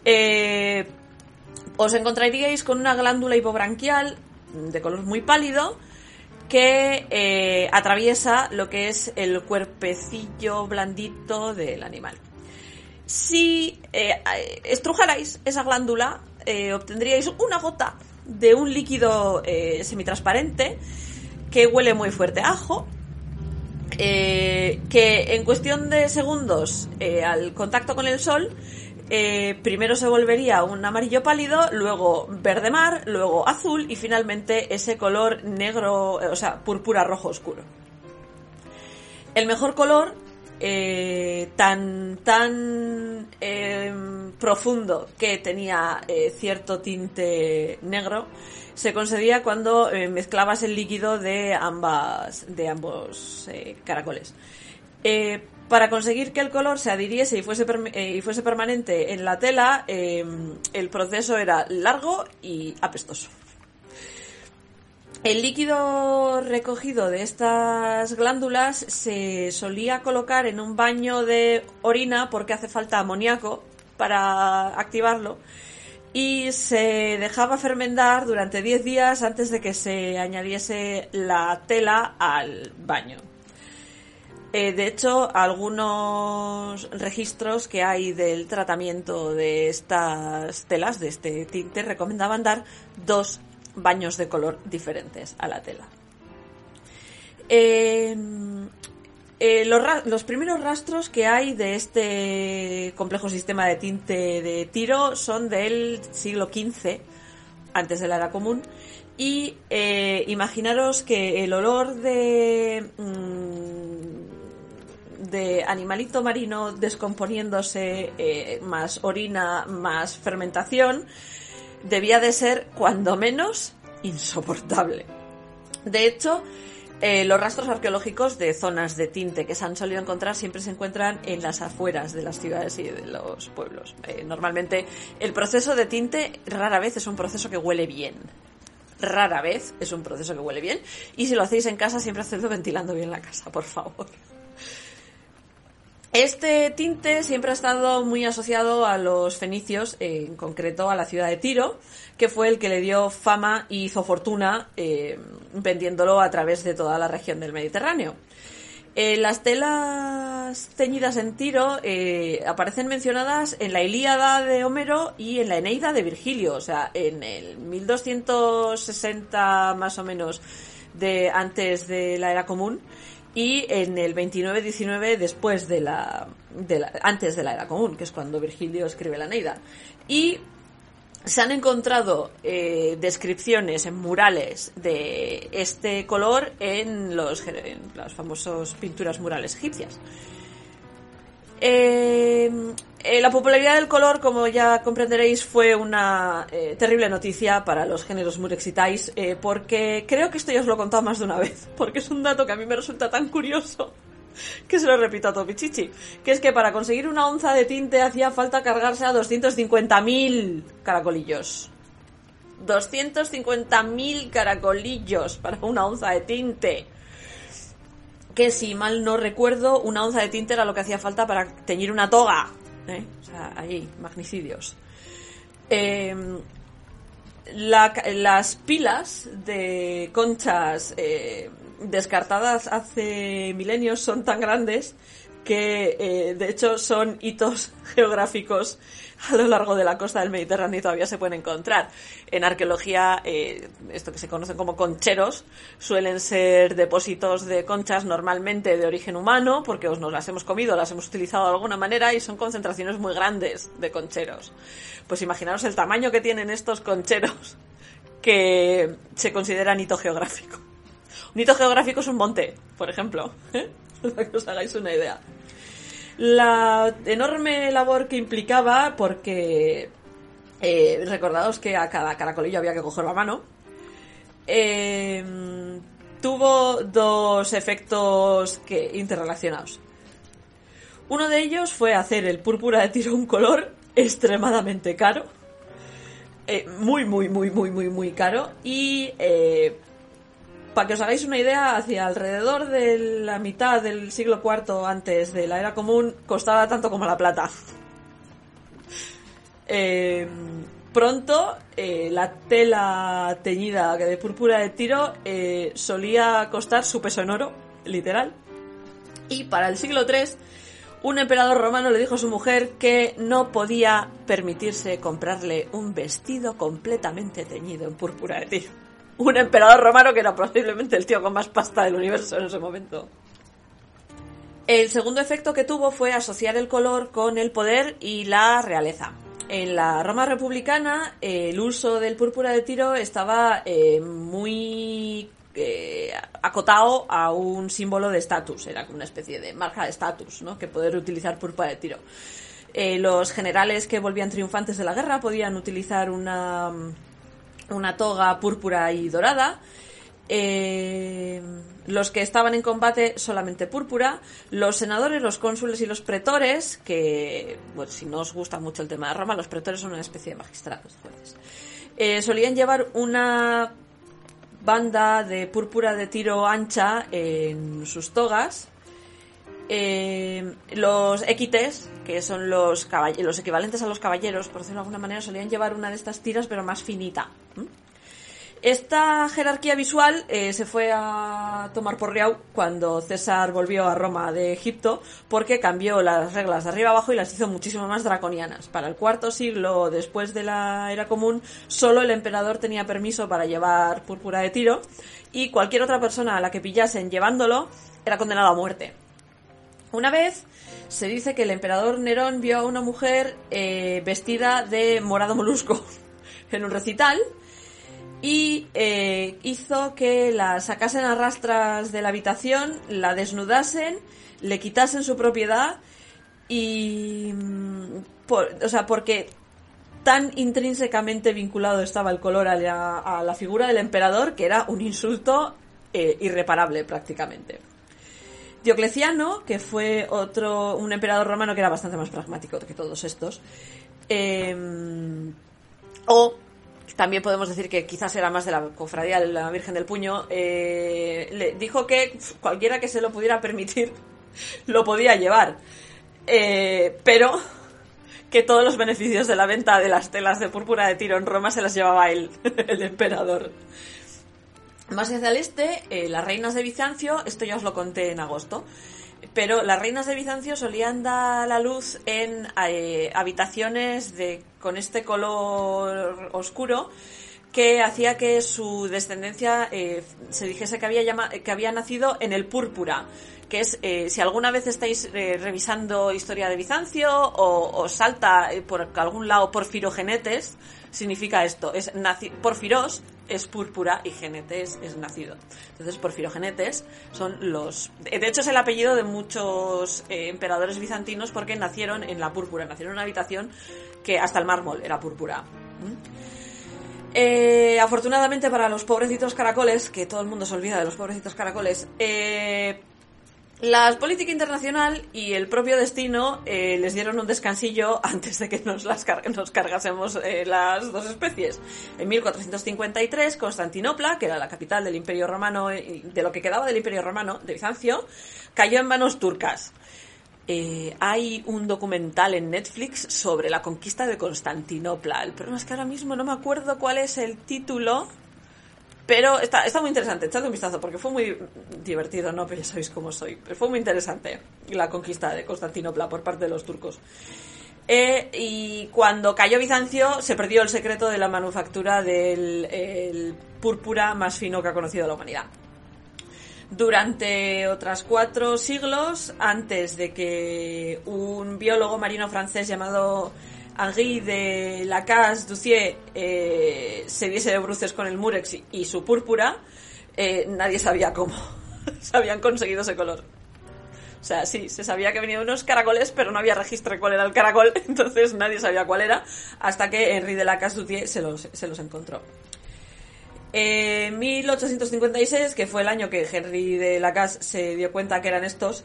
eh, os encontraríais con una glándula hipobranquial de color muy pálido que eh, atraviesa lo que es el cuerpecillo blandito del animal. Si eh, estrujarais esa glándula, obtendríais una gota de un líquido eh, semitransparente que huele muy fuerte a ajo, eh, que en cuestión de segundos eh, al contacto con el sol primero se volvería un amarillo pálido, luego verde mar, luego azul y finalmente ese color negro, o sea, púrpura rojo oscuro. El mejor color tan tan profundo que tenía eh, cierto tinte negro se conseguía cuando eh, mezclabas el líquido de ambas de ambos eh, caracoles. Para conseguir que el color se adhiriese y fuese, y fuese permanente en la tela, el proceso era largo y apestoso. El líquido recogido de estas glándulas se solía colocar en un baño de orina porque hace falta amoníaco para activarlo y se dejaba fermentar durante 10 días antes de que se añadiese la tela al baño. Eh, de hecho, algunos registros que hay del tratamiento de estas telas, de este tinte, recomendaban dar dos baños de color diferentes a la tela. Eh, eh, los, primeros rastros que hay de este complejo sistema de tinte de tiro son del siglo XV, antes de la era común, y eh, imaginaros que el olor de, mm, de animalito marino descomponiéndose, eh, más orina, más fermentación, debía de ser, cuando menos, insoportable. De hecho, eh, los rastros arqueológicos de zonas de tinte que se han solido encontrar siempre se encuentran en las afueras de las ciudades y de los pueblos. Eh, normalmente el proceso de tinte rara vez es un proceso que huele bien. Rara vez es un proceso que huele bien. Y si lo hacéis en casa, siempre hacedlo ventilando bien la casa, por favor. Este tinte siempre ha estado muy asociado a los fenicios, en concreto a la ciudad de Tiro, que fue el que le dio fama y hizo fortuna eh, vendiéndolo a través de toda la región del Mediterráneo. Eh, las telas teñidas en Tiro eh, aparecen mencionadas en la Ilíada de Homero y en la Eneida de Virgilio, o sea, en el 1260 más o menos de antes de la era común y en el 29-19 después de la, de la, antes de la era común, que es cuando Virgilio escribe la Neida. Y se han encontrado eh, descripciones en murales de este color en los, en las famosas pinturas murales egipcias. Eh, eh, la popularidad del color, como ya comprenderéis, fue una eh, terrible noticia para los géneros murexitais, eh, porque creo que esto ya os lo he contado más de una vez, porque es un dato que a mí me resulta tan curioso que se lo repito a Topichichi, que es que para conseguir una onza de tinte hacía falta cargarse a 250.000 caracolillos. 250.000 caracolillos para una onza de tinte que si mal no recuerdo, una onza de tinte era lo que hacía falta para teñir una toga. ¿eh? O sea, ahí, magnicidios. La- las pilas de conchas eh, descartadas hace milenios son tan grandes que eh, de hecho son hitos geográficos a lo largo de la costa del Mediterráneo y todavía se pueden encontrar. En arqueología, eh, esto que se conocen como concheros, suelen ser depósitos de conchas normalmente de origen humano, porque os nos las hemos comido, las hemos utilizado de alguna manera y son concentraciones muy grandes de concheros. Pues imaginaros el tamaño que tienen estos concheros que se consideran hito geográfico. Un hito geográfico es un monte, por ejemplo, para que os hagáis una idea. La enorme labor que implicaba, porque eh, recordaos que a cada caracolillo había que coger la mano, eh, tuvo dos efectos que, interrelacionados. Uno de ellos fue hacer el púrpura de tiro un color extremadamente caro. Eh, muy, muy, muy, muy, muy, muy caro. Y eh, para que os hagáis una idea, hacia alrededor de la mitad del siglo IV antes de la era común, costaba tanto como la plata. Eh, pronto, eh, la tela teñida de púrpura de tiro eh, solía costar su peso en oro, literal. Y para el siglo III, un emperador romano le dijo a su mujer que no podía permitirse comprarle un vestido completamente teñido en púrpura de tiro. Un emperador romano que era posiblemente el tío con más pasta del universo en ese momento. El segundo efecto que tuvo fue asociar el color con el poder y la realeza. En la Roma republicana, el uso del púrpura de tiro estaba eh, muy eh, acotado a un símbolo de estatus, era como una especie de marca de estatus, ¿no? Que poder utilizar púrpura de tiro. Eh, los generales que volvían triunfantes de la guerra podían utilizar una, una toga púrpura y dorada. Eh, los que estaban en combate solamente púrpura, los senadores, los cónsules y los pretores, que, bueno, si no os gusta mucho el tema de Roma, los pretores son una especie de magistrados, jueces, eh, solían llevar una banda de púrpura de tiro ancha en sus togas. Eh, los equites, que son los, los equivalentes a los caballeros, por decirlo de alguna manera, solían llevar una de estas tiras, pero más finita. Esta jerarquía visual eh, se fue a tomar por riau cuando César volvió a Roma de Egipto porque cambió las reglas de arriba abajo y las hizo muchísimo más draconianas. Para el cuarto siglo después de la era común, solo el emperador tenía permiso para llevar púrpura de tiro y cualquier otra persona a la que pillasen llevándolo era condenado a muerte. Una vez se dice que el emperador Nerón vio a una mujer eh, vestida de morado molusco en un recital y eh, hizo que la sacasen a rastras de la habitación, la desnudasen, le quitasen su propiedad y... mm, por- o sea, porque tan intrínsecamente vinculado estaba el color a la, figura del emperador que era un insulto eh, irreparable prácticamente. Diocleciano, que fue otro, un emperador romano que era bastante más pragmático que todos estos, eh, o también podemos decir que quizás era más de la cofradía de la Virgen del Puño, eh, le dijo que cualquiera que se lo pudiera permitir lo podía llevar, Eh, pero que todos los beneficios de la venta de las telas de púrpura de tiro en Roma se las llevaba él, el emperador. Más hacia el este, eh, las reinas de Bizancio, esto ya os lo conté en agosto, pero las reinas de Bizancio solían dar la luz en eh, habitaciones de, con este color oscuro que hacía que su descendencia eh, se dijese que había, llama, que había nacido en el púrpura, que es, eh, si alguna vez estáis eh, revisando historia de Bizancio o, salta eh, por algún lado porfirogenetes, significa esto, es porfiros es púrpura y genetes es nacido. Entonces, porfirogenetes son los... De hecho, es el apellido de muchos emperadores bizantinos porque nacieron en la púrpura, nacieron en una habitación que hasta el mármol era púrpura. Eh, afortunadamente para los pobrecitos caracoles, que todo el mundo se olvida de los pobrecitos caracoles, la política internacional y el propio destino eh, les dieron un descansillo antes de que nos, las nos cargasemos eh, las dos especies. En 1453, Constantinopla, que era la capital del Imperio Romano, eh, de lo que quedaba del Imperio Romano, de Bizancio, cayó en manos turcas. Hay un documental en Netflix sobre la conquista de Constantinopla. El problema es que ahora mismo no me acuerdo cuál es el título. Pero está, está muy interesante, echadle un vistazo, porque fue muy divertido, ¿no? Pero ya sabéis cómo soy. Pero fue muy interesante la conquista de Constantinopla por parte de los turcos. Eh, y cuando cayó Bizancio, se perdió el secreto de la manufactura del el púrpura más fino que ha conocido la humanidad. Durante otras cuatro siglos, antes de que un biólogo marino francés llamado Henri de Lacasse Ducier eh, se diese de bruces con el murex y su púrpura, eh, nadie sabía cómo se habían conseguido ese color. O sea, sí, se sabía que venían unos caracoles, pero no había registro de cuál era el caracol, entonces nadie sabía cuál era, hasta que Henri de Lacasse Ducier se los, se los encontró. En 1856, que fue el año que Henry de Lacasse se dio cuenta que eran estos,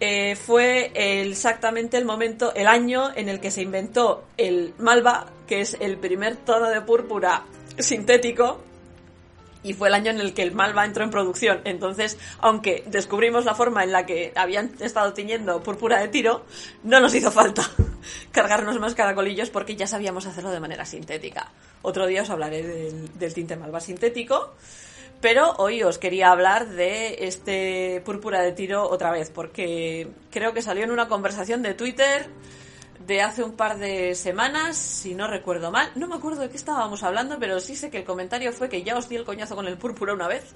eh, fue exactamente el momento, el año en el que se inventó el malva, que es el primer tono de púrpura sintético, y fue el año en el que el malva entró en producción. Entonces, aunque descubrimos la forma en la que habían estado tiñendo púrpura de tiro, no nos hizo falta cargarnos más caracolillos porque ya sabíamos hacerlo de manera sintética. Otro día os hablaré del tinte malva sintético. Pero hoy os quería hablar de este púrpura de tiro otra vez, porque creo que salió en una conversación de Twitter de hace un par de semanas, si no recuerdo mal. No me acuerdo de qué estábamos hablando, pero sí sé que el comentario fue que ya os di el coñazo con el púrpura una vez.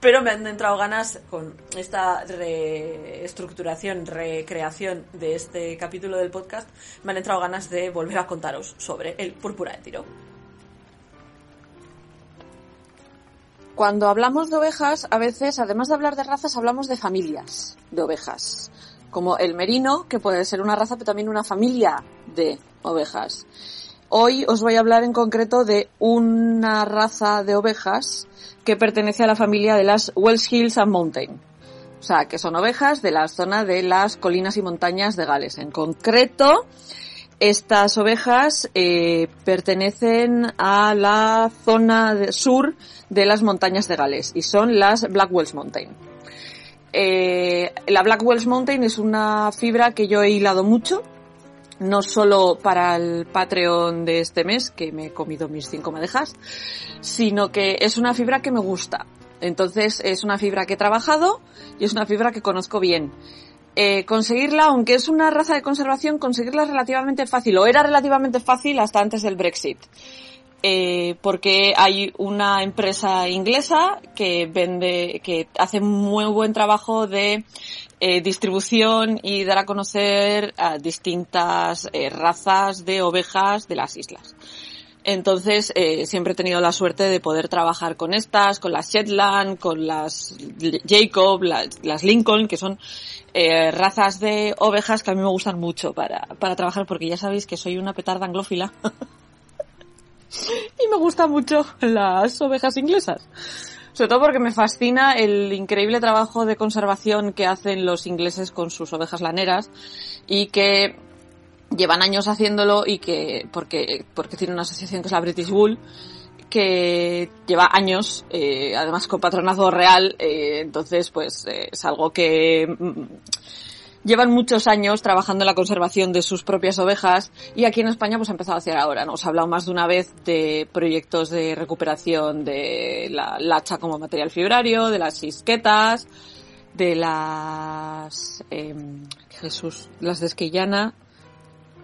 Pero me han entrado ganas con esta reestructuración, recreación de este capítulo del podcast, me han entrado ganas de volver a contaros sobre el púrpura de tiro. Cuando hablamos de ovejas, a veces, además de hablar de razas, hablamos de familias de ovejas. Como el merino, que puede ser una raza, pero también una familia de ovejas. Hoy os voy a hablar en concreto de una raza de ovejas que pertenece a la familia de las Wells Hills and Mountain. O sea, que son ovejas de la zona de las colinas y montañas de Gales. En concreto, estas ovejas eh, pertenecen a la zona sur de las montañas de Gales y son las Blackwells Mountain. Eh, la Blackwells Mountain es una fibra que yo he hilado mucho, no solo para el Patreon de este mes, que me he comido mis cinco madejas, sino que es una fibra que me gusta. Entonces es una fibra que he trabajado y es una fibra que conozco bien. Eh, conseguirla, aunque es una raza de conservación, conseguirla es relativamente fácil, o era relativamente fácil hasta antes del Brexit. Eh, porque hay una empresa inglesa que vende, que hace muy buen trabajo de eh, distribución y dar a conocer a distintas eh, razas de ovejas de las islas. Entonces, eh, siempre he tenido la suerte de poder trabajar con estas, con las Shetland, con las Jacob, las, Lincoln, que son eh, razas de ovejas que a mí me gustan mucho para, para trabajar, porque ya sabéis que soy una petarda anglófila. y me gustan mucho las ovejas inglesas. Sobre todo porque me fascina el increíble trabajo de conservación que hacen los ingleses con sus ovejas laneras y que llevan años haciéndolo y que, porque, porque tiene una asociación que es la British Bull, que lleva años, eh, además con patronazgo real, eh, entonces pues eh, es algo que mm, llevan muchos años trabajando en la conservación de sus propias ovejas y aquí en España pues ha empezado a hacer ahora, ¿no? Os he hablado más de una vez de proyectos de recuperación de la lacha como material fibrario, de las isquetas, de las, em, Jesús, las de Esquillana,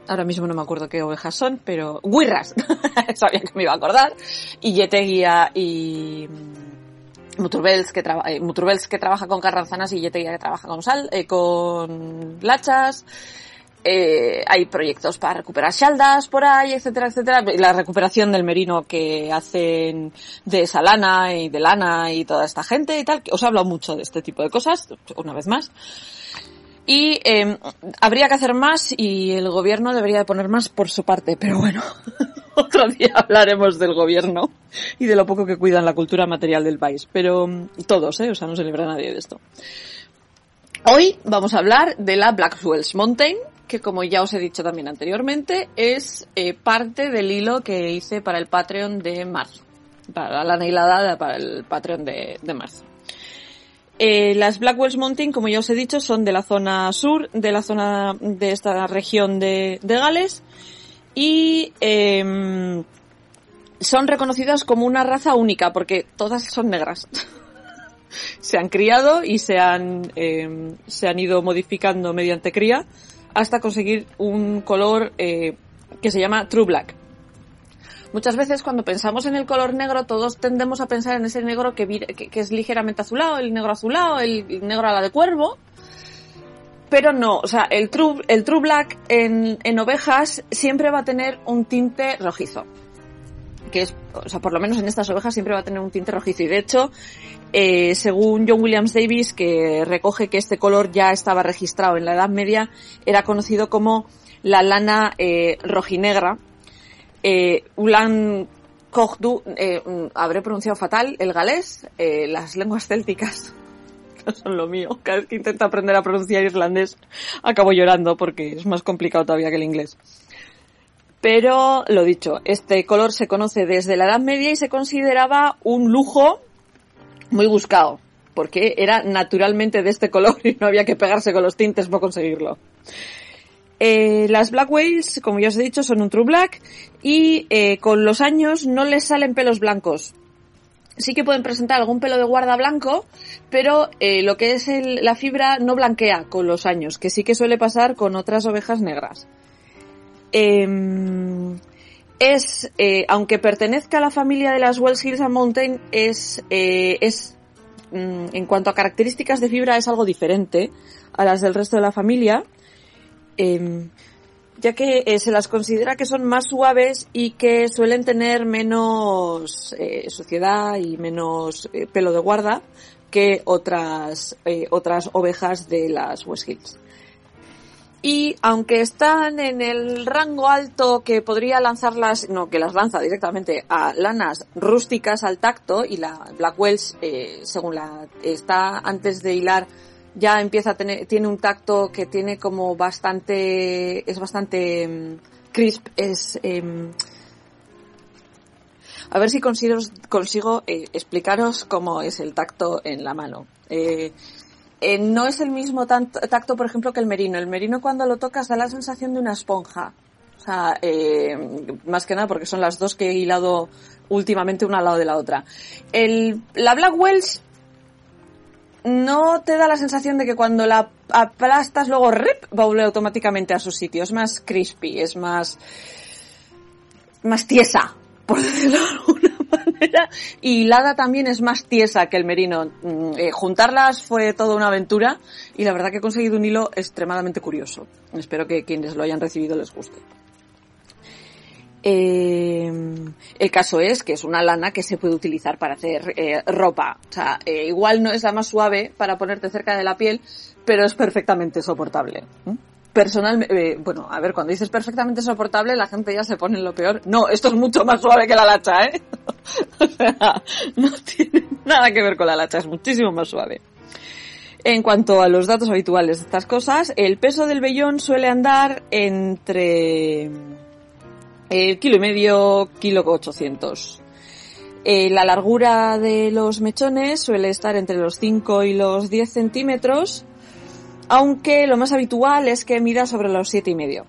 ahora mismo no me acuerdo qué ovejas son, pero guirras, sabía que me iba a acordar, y Yeteguía y mm, Muturbels que, traba, eh, que trabaja con carranzanas y Yeteguía que trabaja con sal, eh, con lachas, eh, hay proyectos para recuperar shaldas por ahí, etcétera, etcétera. La recuperación del merino que hacen de Salana y de Lana y toda esta gente y tal. Os he hablado mucho de este tipo de cosas, una vez más. Y eh, habría que hacer más y el gobierno debería de poner más por su parte, pero bueno, otro día hablaremos del gobierno y de lo poco que cuidan la cultura material del país. Pero mm, todos, ¿eh? O sea, no se libra nadie de esto. Hoy vamos a hablar de la Blackwell's Mountain, que como ya os he dicho también anteriormente, es eh, parte del hilo que hice para el Patreon de marzo. Para la hilada para el Patreon de, de marzo. Eh, las Blackwell's Mountain, como ya os he dicho, son de la zona sur, de la zona de esta región de, Gales y eh, son reconocidas como una raza única porque todas son negras. se han criado y se han, eh, se han ido modificando mediante cría hasta conseguir un color eh, que se llama True Black. Muchas veces cuando pensamos en el color negro todos tendemos a pensar en ese negro que, que, es ligeramente azulado, el negro azulado, el, negro a la de cuervo. Pero no, o sea, el true, el true black en, en ovejas siempre va a tener un tinte rojizo que es, o sea, por lo menos en estas ovejas siempre va a tener un tinte rojizo. Y de hecho, eh, según John Williams Davis, que recoge que este color ya estaba registrado en la Edad Media, era conocido como la lana eh, rojinegra, eh, Ulan Kogdu, eh, habré pronunciado fatal el galés, eh, las lenguas célticas no son lo mío. Cada vez que intento aprender a pronunciar irlandés acabo llorando porque es más complicado todavía que el inglés. Pero, lo dicho, este color se conoce desde la Edad Media y se consideraba un lujo muy buscado, porque era naturalmente de este color y no había que pegarse con los tintes para conseguirlo. Eh, las Black Whales, como ya os he dicho, son un True Black y eh, con los años no les salen pelos blancos. Sí que pueden presentar algún pelo de guarda blanco, pero eh, lo que es la fibra no blanquea con los años, que sí que suele pasar con otras ovejas negras. Em, es, aunque pertenezca a la familia de las Wells Hills and Mountain, es, es mm, en cuanto a características de fibra es algo diferente a las del resto de la familia. Eh, ya que eh, se las considera que son más suaves y que suelen tener menos eh, suciedad y menos eh, pelo de guarda que otras otras ovejas de las West Hills. Y aunque están en el rango alto que podría lanzarlas, no, que las lanza directamente a lanas rústicas al tacto y la Blackwells, según la está antes de hilar ya empieza a tener, tiene un tacto que tiene como bastante, es bastante um, crisp, es, eh, a ver si consigo, eh, explicaros cómo es el tacto en la mano. Eh, eh, no es el mismo tacto, por ejemplo, que el merino. El merino cuando lo tocas da la sensación de una esponja. O sea, eh, más que nada porque son las dos que he hilado últimamente una al lado de la otra. El, la Black Wells no te da la sensación de que cuando la aplastas luego rip va a volver automáticamente a su sitio. Es más crispy, es más más tiesa, por decirlo de alguna manera. Y Lada también es más tiesa que el merino. Mm, eh, juntarlas fue toda una aventura y la verdad que he conseguido un hilo extremadamente curioso. Espero que quienes lo hayan recibido les guste. Eh, el caso es que es una lana que se puede utilizar para hacer eh, ropa. O sea, eh, igual no es la más suave para ponerte cerca de la piel, pero es perfectamente soportable. Personalmente, bueno, a ver, cuando dices perfectamente soportable, la gente ya se pone en lo peor. No, esto es mucho más suave que la lacha, ¿eh? o sea, no tiene nada que ver con la lacha, es muchísimo más suave. En cuanto a los datos habituales de estas cosas, el peso del vellón suele andar entre el kilo y medio, kilo 800. Eh, la largura de los mechones suele estar entre los 5 y los 10 centímetros, aunque lo más habitual es que mida sobre los 7 y medio.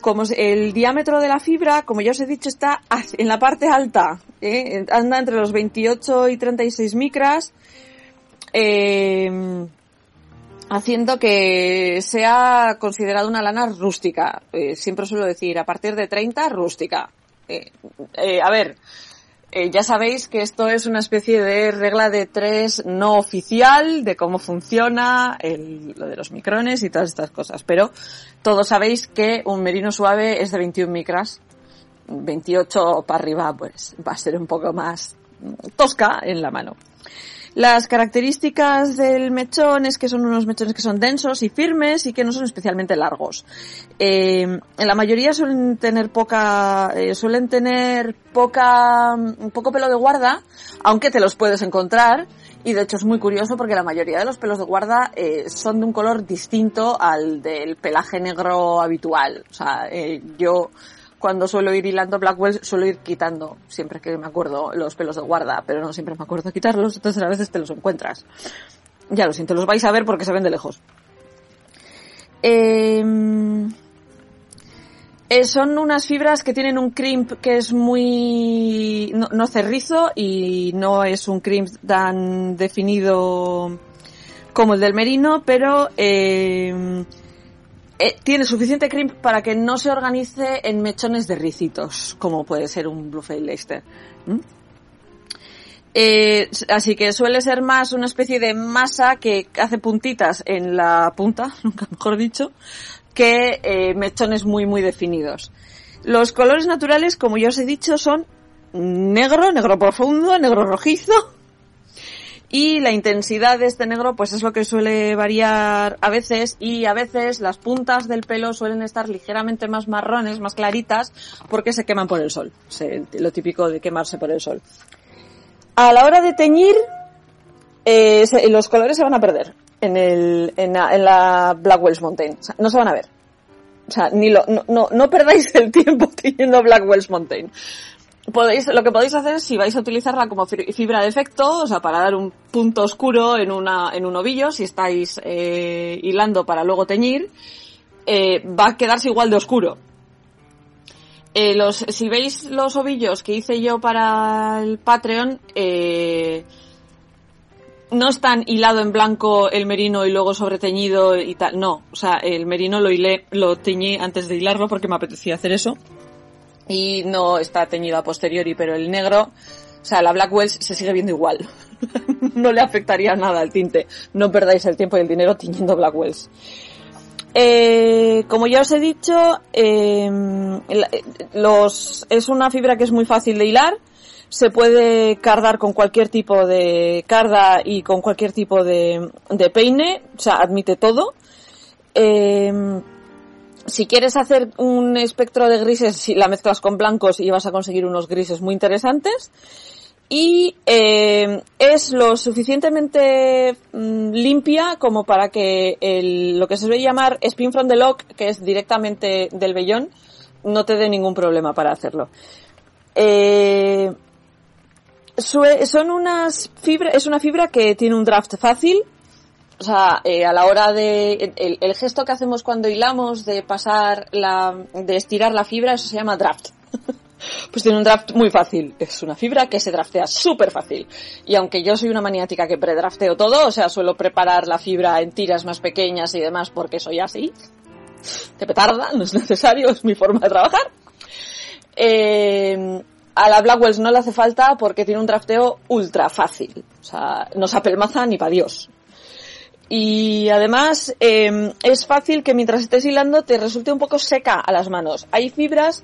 Como el diámetro de la fibra, como ya os he dicho, está en la parte alta, ¿eh? anda entre los 28 y 36 micras. Eh, haciendo que sea considerada una lana rústica. Eh, siempre suelo decir, a partir de 30, rústica. Eh, eh, a ver, ya sabéis que esto es una especie de regla de tres no oficial de cómo funciona lo de los micrones y todas estas cosas, pero todos sabéis que un merino suave es de 21 micras, 28 para arriba pues va a ser un poco más tosca en la mano. Las características del mechón es que son unos mechones que son densos y firmes y que no son especialmente largos. Eh, en la mayoría suelen tener poca, eh, suelen tener poca, poco pelo de guarda, aunque te los puedes encontrar. Y de hecho es muy curioso porque la mayoría de los pelos de guarda eh, son de un color distinto al del pelaje negro habitual. O sea, eh, yo cuando suelo ir hilando Blackwell suelo ir quitando siempre que me acuerdo los pelos de guarda, pero no siempre me acuerdo quitarlos, entonces a veces te los encuentras. Ya lo siento, los vais a ver porque se ven de lejos. Eh, eh, son unas fibras que tienen un crimp que es muy no, cerrizo y no es un crimp tan definido como el del merino, pero eh, eh, tiene suficiente crimp para que no se organice en mechones de ricitos, como puede ser un Bluefield Leicester. Eh, así que suele ser más una especie de masa que hace puntitas en la punta, nunca mejor dicho, que eh, mechones muy muy definidos. Los colores naturales, como ya os he dicho, son negro, negro profundo, negro rojizo, y la intensidad de este negro pues es lo que suele variar a veces y a veces las puntas del pelo suelen estar ligeramente más marrones, más claritas porque se queman por el sol. Lo típico de quemarse por el sol. A la hora de teñir, eh, los colores se van a perder en, el, en, la, en la Blackwell's Mountain. No se van a ver. O sea, ni lo, no, no, perdáis el tiempo teñiendo Blackwell's Mountain podéis, lo que podéis hacer si vais a utilizarla como fibra de efecto, o sea, para dar un punto oscuro en una, en un ovillo, si estáis eh, hilando para luego teñir, eh, va a quedarse igual de oscuro. Eh, los, si veis los ovillos que hice yo para el Patreon, eh, no están hilado en blanco el merino y luego sobreteñido y tal, no, o sea, el merino lo hilé, lo teñí antes de hilarlo porque me apetecía hacer eso y no está teñido a posteriori, pero el negro, o sea, la Blackwell se sigue viendo igual. no le afectaría nada al tinte. No perdáis el tiempo y el dinero tiñendo Blackwells. Eh, como ya os he dicho, eh, los, es una fibra que es muy fácil de hilar. Se puede cardar con cualquier tipo de carda y con cualquier tipo de, peine. O sea, admite todo. Eh, si quieres hacer un espectro de grises, si la mezclas con blancos y vas a conseguir unos grises muy interesantes. Y eh, es lo suficientemente mm, limpia como para que el, lo que se suele llamar spin from the lock, que es directamente del vellón, no te dé ningún problema para hacerlo. Eh, son unas fibras, es una fibra que tiene un draft fácil, o sea, eh, a la hora de, el, gesto que hacemos cuando hilamos de pasar la, de estirar la fibra, eso se llama draft. pues tiene un draft muy fácil. Es una fibra que se draftea súper fácil. Y aunque yo soy una maniática que predrafteo todo, o sea, suelo preparar la fibra en tiras más pequeñas y demás porque soy así. Que petarda, no es necesario, es mi forma de trabajar. Eh, a la Blackwells no le hace falta porque tiene un drafteo ultra fácil. O sea, no se apelmaza ni para Dios. Y además eh, es fácil que mientras estés hilando te resulte un poco seca a las manos. Hay fibras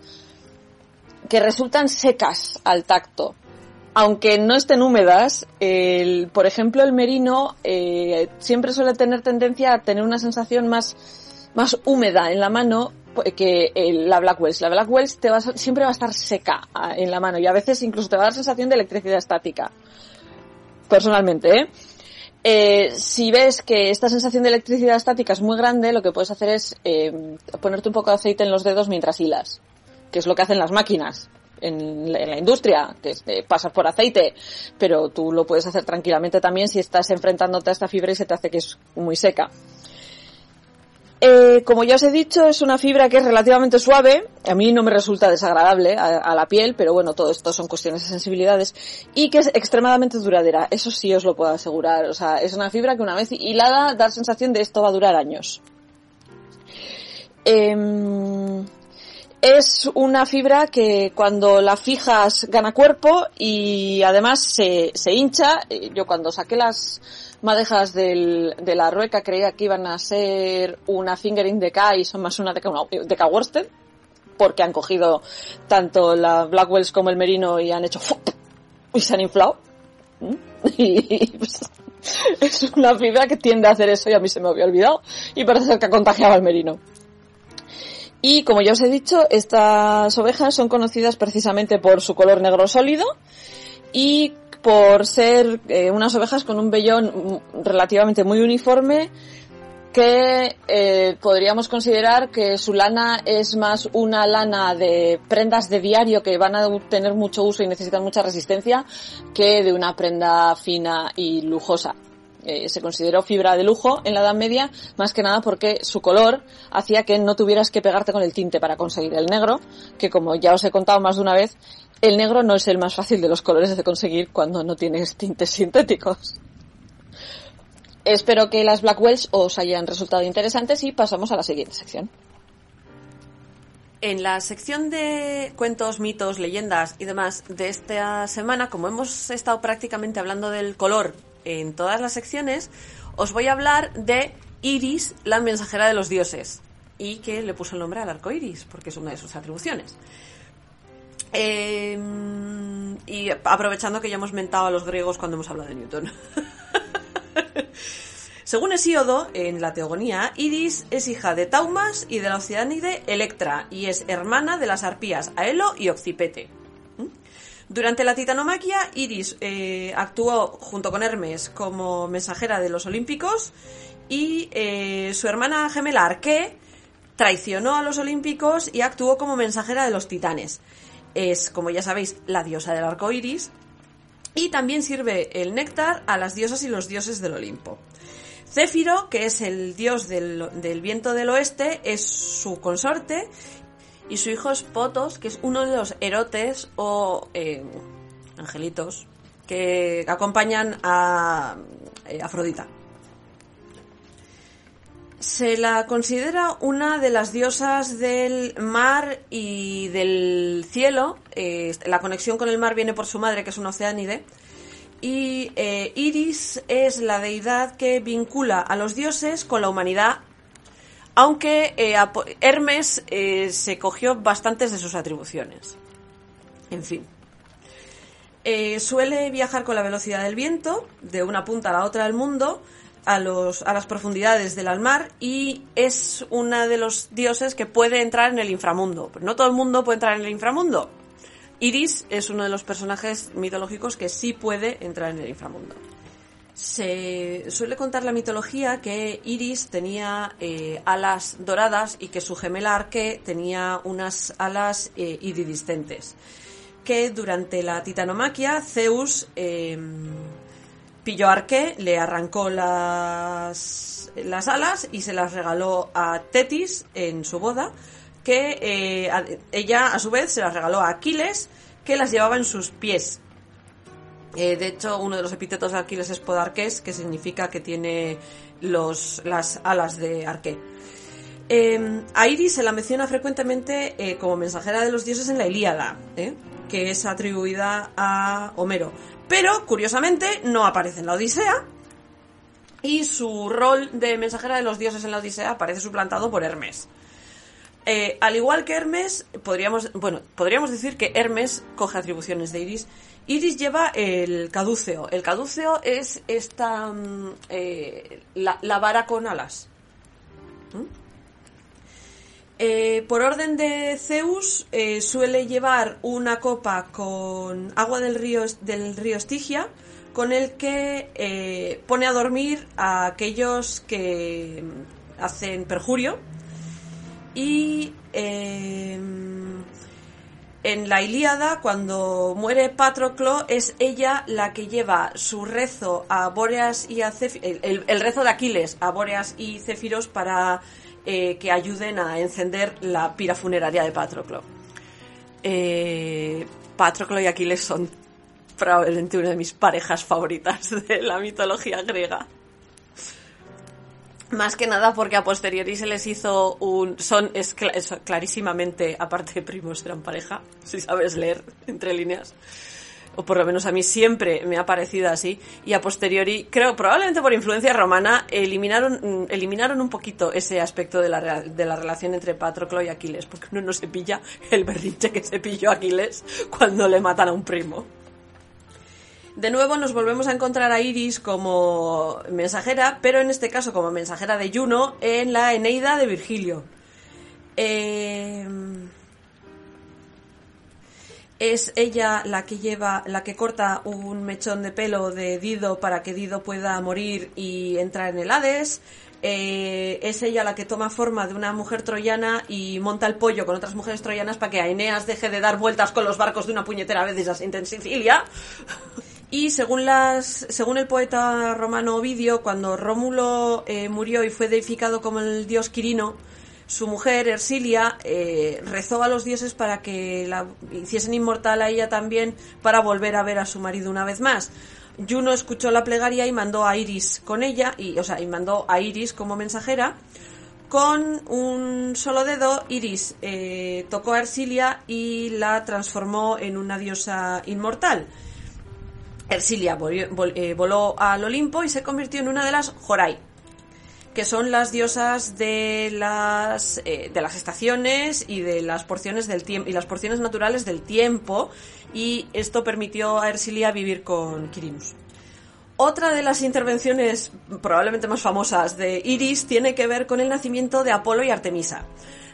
que resultan secas al tacto. Aunque no estén húmedas, el, por ejemplo el merino eh, siempre suele tener tendencia a tener una sensación más, más húmeda en la mano que la Blackwells. La Blackwells te va a, siempre va a estar seca en la mano y a veces incluso te va a dar sensación de electricidad estática. Personalmente, ¿eh? Eh, si ves que esta sensación de electricidad estática es muy grande, lo que puedes hacer es eh, ponerte un poco de aceite en los dedos mientras hilas, que es lo que hacen las máquinas en, la industria, que es, eh, pasas por aceite, pero tú lo puedes hacer tranquilamente también si estás enfrentándote a esta fibra y se te hace que es muy seca. Eh, como ya os he dicho, es una fibra que es relativamente suave. A mí no me resulta desagradable a, la piel, pero bueno, todo esto son cuestiones de sensibilidades. Y que es extremadamente duradera. Eso sí os lo puedo asegurar. O sea, es una fibra que una vez hilada da la sensación de esto va a durar años. Eh, es una fibra que cuando la fijas gana cuerpo y además se, se hincha. Yo cuando saqué las madejas del, de la rueca creía que iban a ser una fingering de K y son más una de K, Worsted porque han cogido tanto la Blackwells como el Merino y han hecho y se han inflado. Y pues, es una fibra que tiende a hacer eso y a mí se me había olvidado y parece ser que ha contagiado al Merino. Y como ya os he dicho, estas ovejas son conocidas precisamente por su color negro sólido y por ser eh, unas ovejas con un vellón relativamente muy uniforme que eh, podríamos considerar que su lana es más una lana de prendas de diario que van a tener mucho uso y necesitan mucha resistencia que de una prenda fina y lujosa. Eh, se consideró fibra de lujo en la Edad Media, más que nada porque su color hacía que no tuvieras que pegarte con el tinte para conseguir el negro, que como ya os he contado más de una vez, el negro no es el más fácil de los colores de conseguir cuando no tienes tintes sintéticos. Espero que las Blackwells os hayan resultado interesantes y pasamos a la siguiente sección. En la sección de cuentos, mitos, leyendas y demás de esta semana, como hemos estado prácticamente hablando del color en todas las secciones, os voy a hablar de Iris, la mensajera de los dioses, y que le puso el nombre al arco iris, porque es una de sus atribuciones. Eh, y aprovechando que ya hemos mentado a los griegos cuando hemos hablado de Newton. Según Hesíodo, en la Teogonía, Iris es hija de Taumas y de la oceánide Electra, y es hermana de las arpías Aelo y Occipete. Durante la titanomaquia, Iris eh, actuó junto con Hermes como mensajera de los Olímpicos y eh, su hermana gemela Arqué traicionó a los Olímpicos y actuó como mensajera de los Titanes. Es, como ya sabéis, la diosa del arco iris y también sirve el néctar a las diosas y los dioses del Olimpo. Céfiro, que es el dios del, del, viento del oeste, es su consorte y su hijo es Potos, que es uno de los erotes o eh, angelitos que acompañan a eh, Afrodita. Se la considera una de las diosas del mar y del cielo. Eh, la conexión con el mar viene por su madre, que es una oceánide. Y eh, Iris es la deidad que vincula a los dioses con la humanidad, aunque eh, Hermes se cogió bastantes de sus atribuciones. En fin. Suele viajar con la velocidad del viento, de una punta a la otra del mundo, a, los, a las profundidades del mar y es una de los dioses que puede entrar en el inframundo. no todo el mundo puede entrar en el inframundo. Iris es uno de los personajes mitológicos que sí puede entrar en el inframundo. Se suele contar la mitología que Iris tenía eh, alas doradas y que su gemela Arque tenía unas alas eh, iridiscentes. Que durante la titanomaquia Zeus eh, pilló a Arque, le arrancó las, las alas y se las regaló a Tetis en su boda que eh, ella a su vez se las regaló a Aquiles, que las llevaba en sus pies. Eh, de hecho, uno de los epítetos de Aquiles es Podarques, que significa que tiene los, las alas de arqué. Eh, a Iris se la menciona frecuentemente eh, como mensajera de los dioses en la Ilíada, que es atribuida a Homero. Pero, curiosamente, no aparece en la Odisea. Y su rol de mensajera de los dioses en la Odisea aparece suplantado por Hermes. Eh, al igual que Hermes, podríamos, bueno, podríamos decir que Hermes coge atribuciones de Iris. Iris lleva el cadúceo. El cadúceo es esta eh, la, la, vara con alas. ¿Mm? Eh, por orden de Zeus eh, suele llevar una copa con agua del río del río Estigia, con el que pone a dormir a aquellos que hacen perjurio. Y eh, en la Ilíada, cuando muere Patroclo, es ella la que lleva su rezo a Bóreas y a Céfiros, el, rezo de Aquiles a Bóreas y Céfiros para eh, que ayuden a encender la pira funeraria de Patroclo. Eh, Patroclo y Aquiles son probablemente una de mis parejas favoritas de la mitología griega. Más que nada porque a posteriori se les hizo un... Son es, cla- es clarísimamente, aparte de primos, eran pareja, si sabes leer entre líneas. O por lo menos a mí siempre me ha parecido así. Y a posteriori, creo, probablemente por influencia romana, eliminaron, mm, eliminaron un poquito ese aspecto de la, de la relación entre Patroclo y Aquiles. Porque uno no se pilla el berrinche que se pilló Aquiles cuando le matan a un primo. De nuevo nos volvemos a encontrar a Iris como mensajera, pero en este caso como mensajera de Juno en la Eneida de Virgilio. Eh, es ella la que lleva, la que corta un mechón de pelo de Dido para que Dido pueda morir y entrar en el Hades. Eh, es ella la que toma forma de una mujer troyana y monta el pollo con otras mujeres troyanas para que Aeneas deje de dar vueltas con los barcos de una puñetera vez así en Sicilia. Y según las, según el poeta romano Ovidio, cuando Rómulo eh, murió y fue deificado como el dios Quirino, su mujer Ersilia eh, rezó a los dioses para que la hiciesen inmortal a ella también para volver a ver a su marido una vez más. Juno escuchó la plegaria y mandó a Iris con ella, y, o sea, y mandó a Iris como mensajera. Con un solo dedo, Iris eh, tocó a Ersilia y la transformó en una diosa inmortal. Ersilia eh, voló al Olimpo y se convirtió en una de las Jorai, que son las diosas de las eh, de las estaciones y de las porciones del tiempo y las porciones naturales del tiempo y esto permitió a Ersilia vivir con Quirinus. Otra de las intervenciones probablemente más famosas de Iris tiene que ver con el nacimiento de Apolo y Artemisa.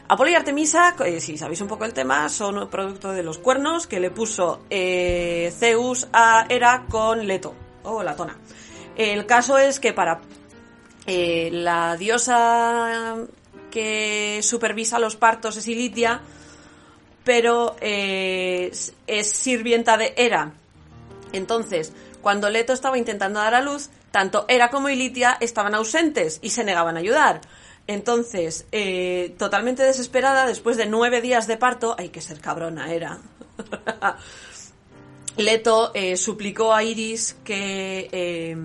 Apolo y Artemisa, eh, si sabéis un poco el tema, son producto de los cuernos que le puso eh, Zeus a Hera con Leto, o Latona. El caso es que para eh, la diosa que supervisa los partos es Ilitia, pero eh, es- sirvienta de Hera. Entonces, cuando Leto estaba intentando dar a luz, tanto Hera como Ilitia estaban ausentes y se negaban a ayudar. Entonces, eh, totalmente desesperada, después de nueve días de parto, hay que ser cabrona, Hera. Leto suplicó a Iris que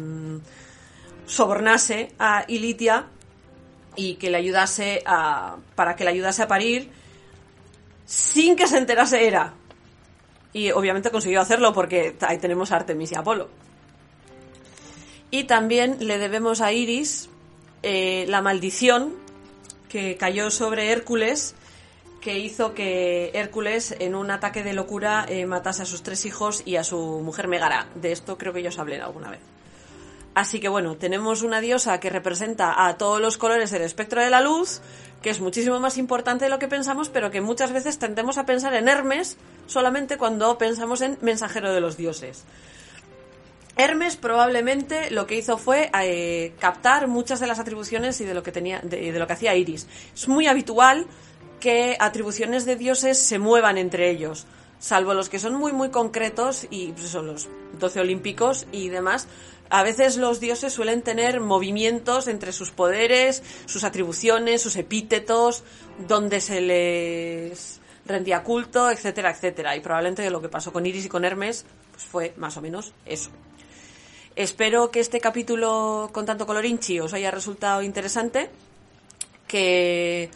sobornase a Ilitia y que le ayudase a para que le ayudase a parir sin que se enterase Hera. Y obviamente consiguió hacerlo porque ahí tenemos a Artemis y Apolo. Y también le debemos a Iris eh, la maldición que cayó sobre Hércules, que hizo que Hércules en un ataque de locura eh, matase a sus tres hijos y a su mujer Megara. De esto creo que yo os hablé alguna vez. Así que bueno, tenemos una diosa que representa a todos los colores del espectro de la luz, que es muchísimo más importante de lo que pensamos, pero que muchas veces tendemos a pensar en Hermes solamente cuando pensamos en mensajero de los dioses. Hermes probablemente lo que hizo fue eh, captar muchas de las atribuciones y de lo que tenía de, lo que hacía Iris. Es muy habitual que atribuciones de dioses se muevan entre ellos, salvo los que son muy muy concretos y pues, son los 12 olímpicos y demás. A veces los dioses suelen tener movimientos entre sus poderes, sus atribuciones, sus epítetos, donde se les rendía culto, etcétera, etcétera. Y probablemente lo que pasó con Iris y con Hermes pues fue más o menos eso. Espero que este capítulo con tanto colorinchi os haya resultado interesante, que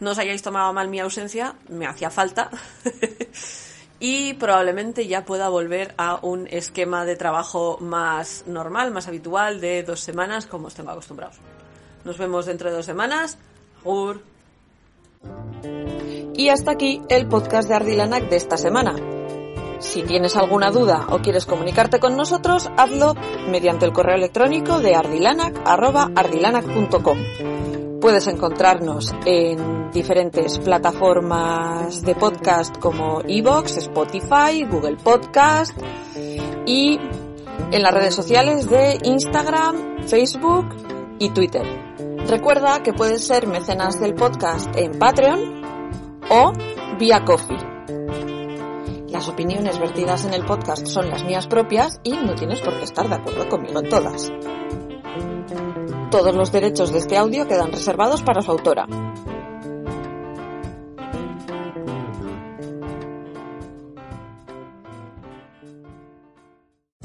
no os hayáis tomado mal mi ausencia, me hacía falta, y probablemente ya pueda volver a un esquema de trabajo más normal, más habitual, de dos semanas, como os acostumbrados. Nos vemos dentro de dos semanas. Y hasta aquí el podcast de Ardilanac de esta semana. Si tienes alguna duda o quieres comunicarte con nosotros, hazlo mediante el correo electrónico de ardilanac.ardilanac.com. Puedes encontrarnos en diferentes plataformas de podcast como Evox, Spotify, Google Podcast y en las redes sociales de Instagram, Facebook y Twitter. Recuerda que puedes ser mecenas del podcast en Patreon o vía Coffee. Las opiniones vertidas en el podcast son las mías propias y no tienes por qué estar de acuerdo conmigo en todas. Todos los derechos de este audio quedan reservados para su autora.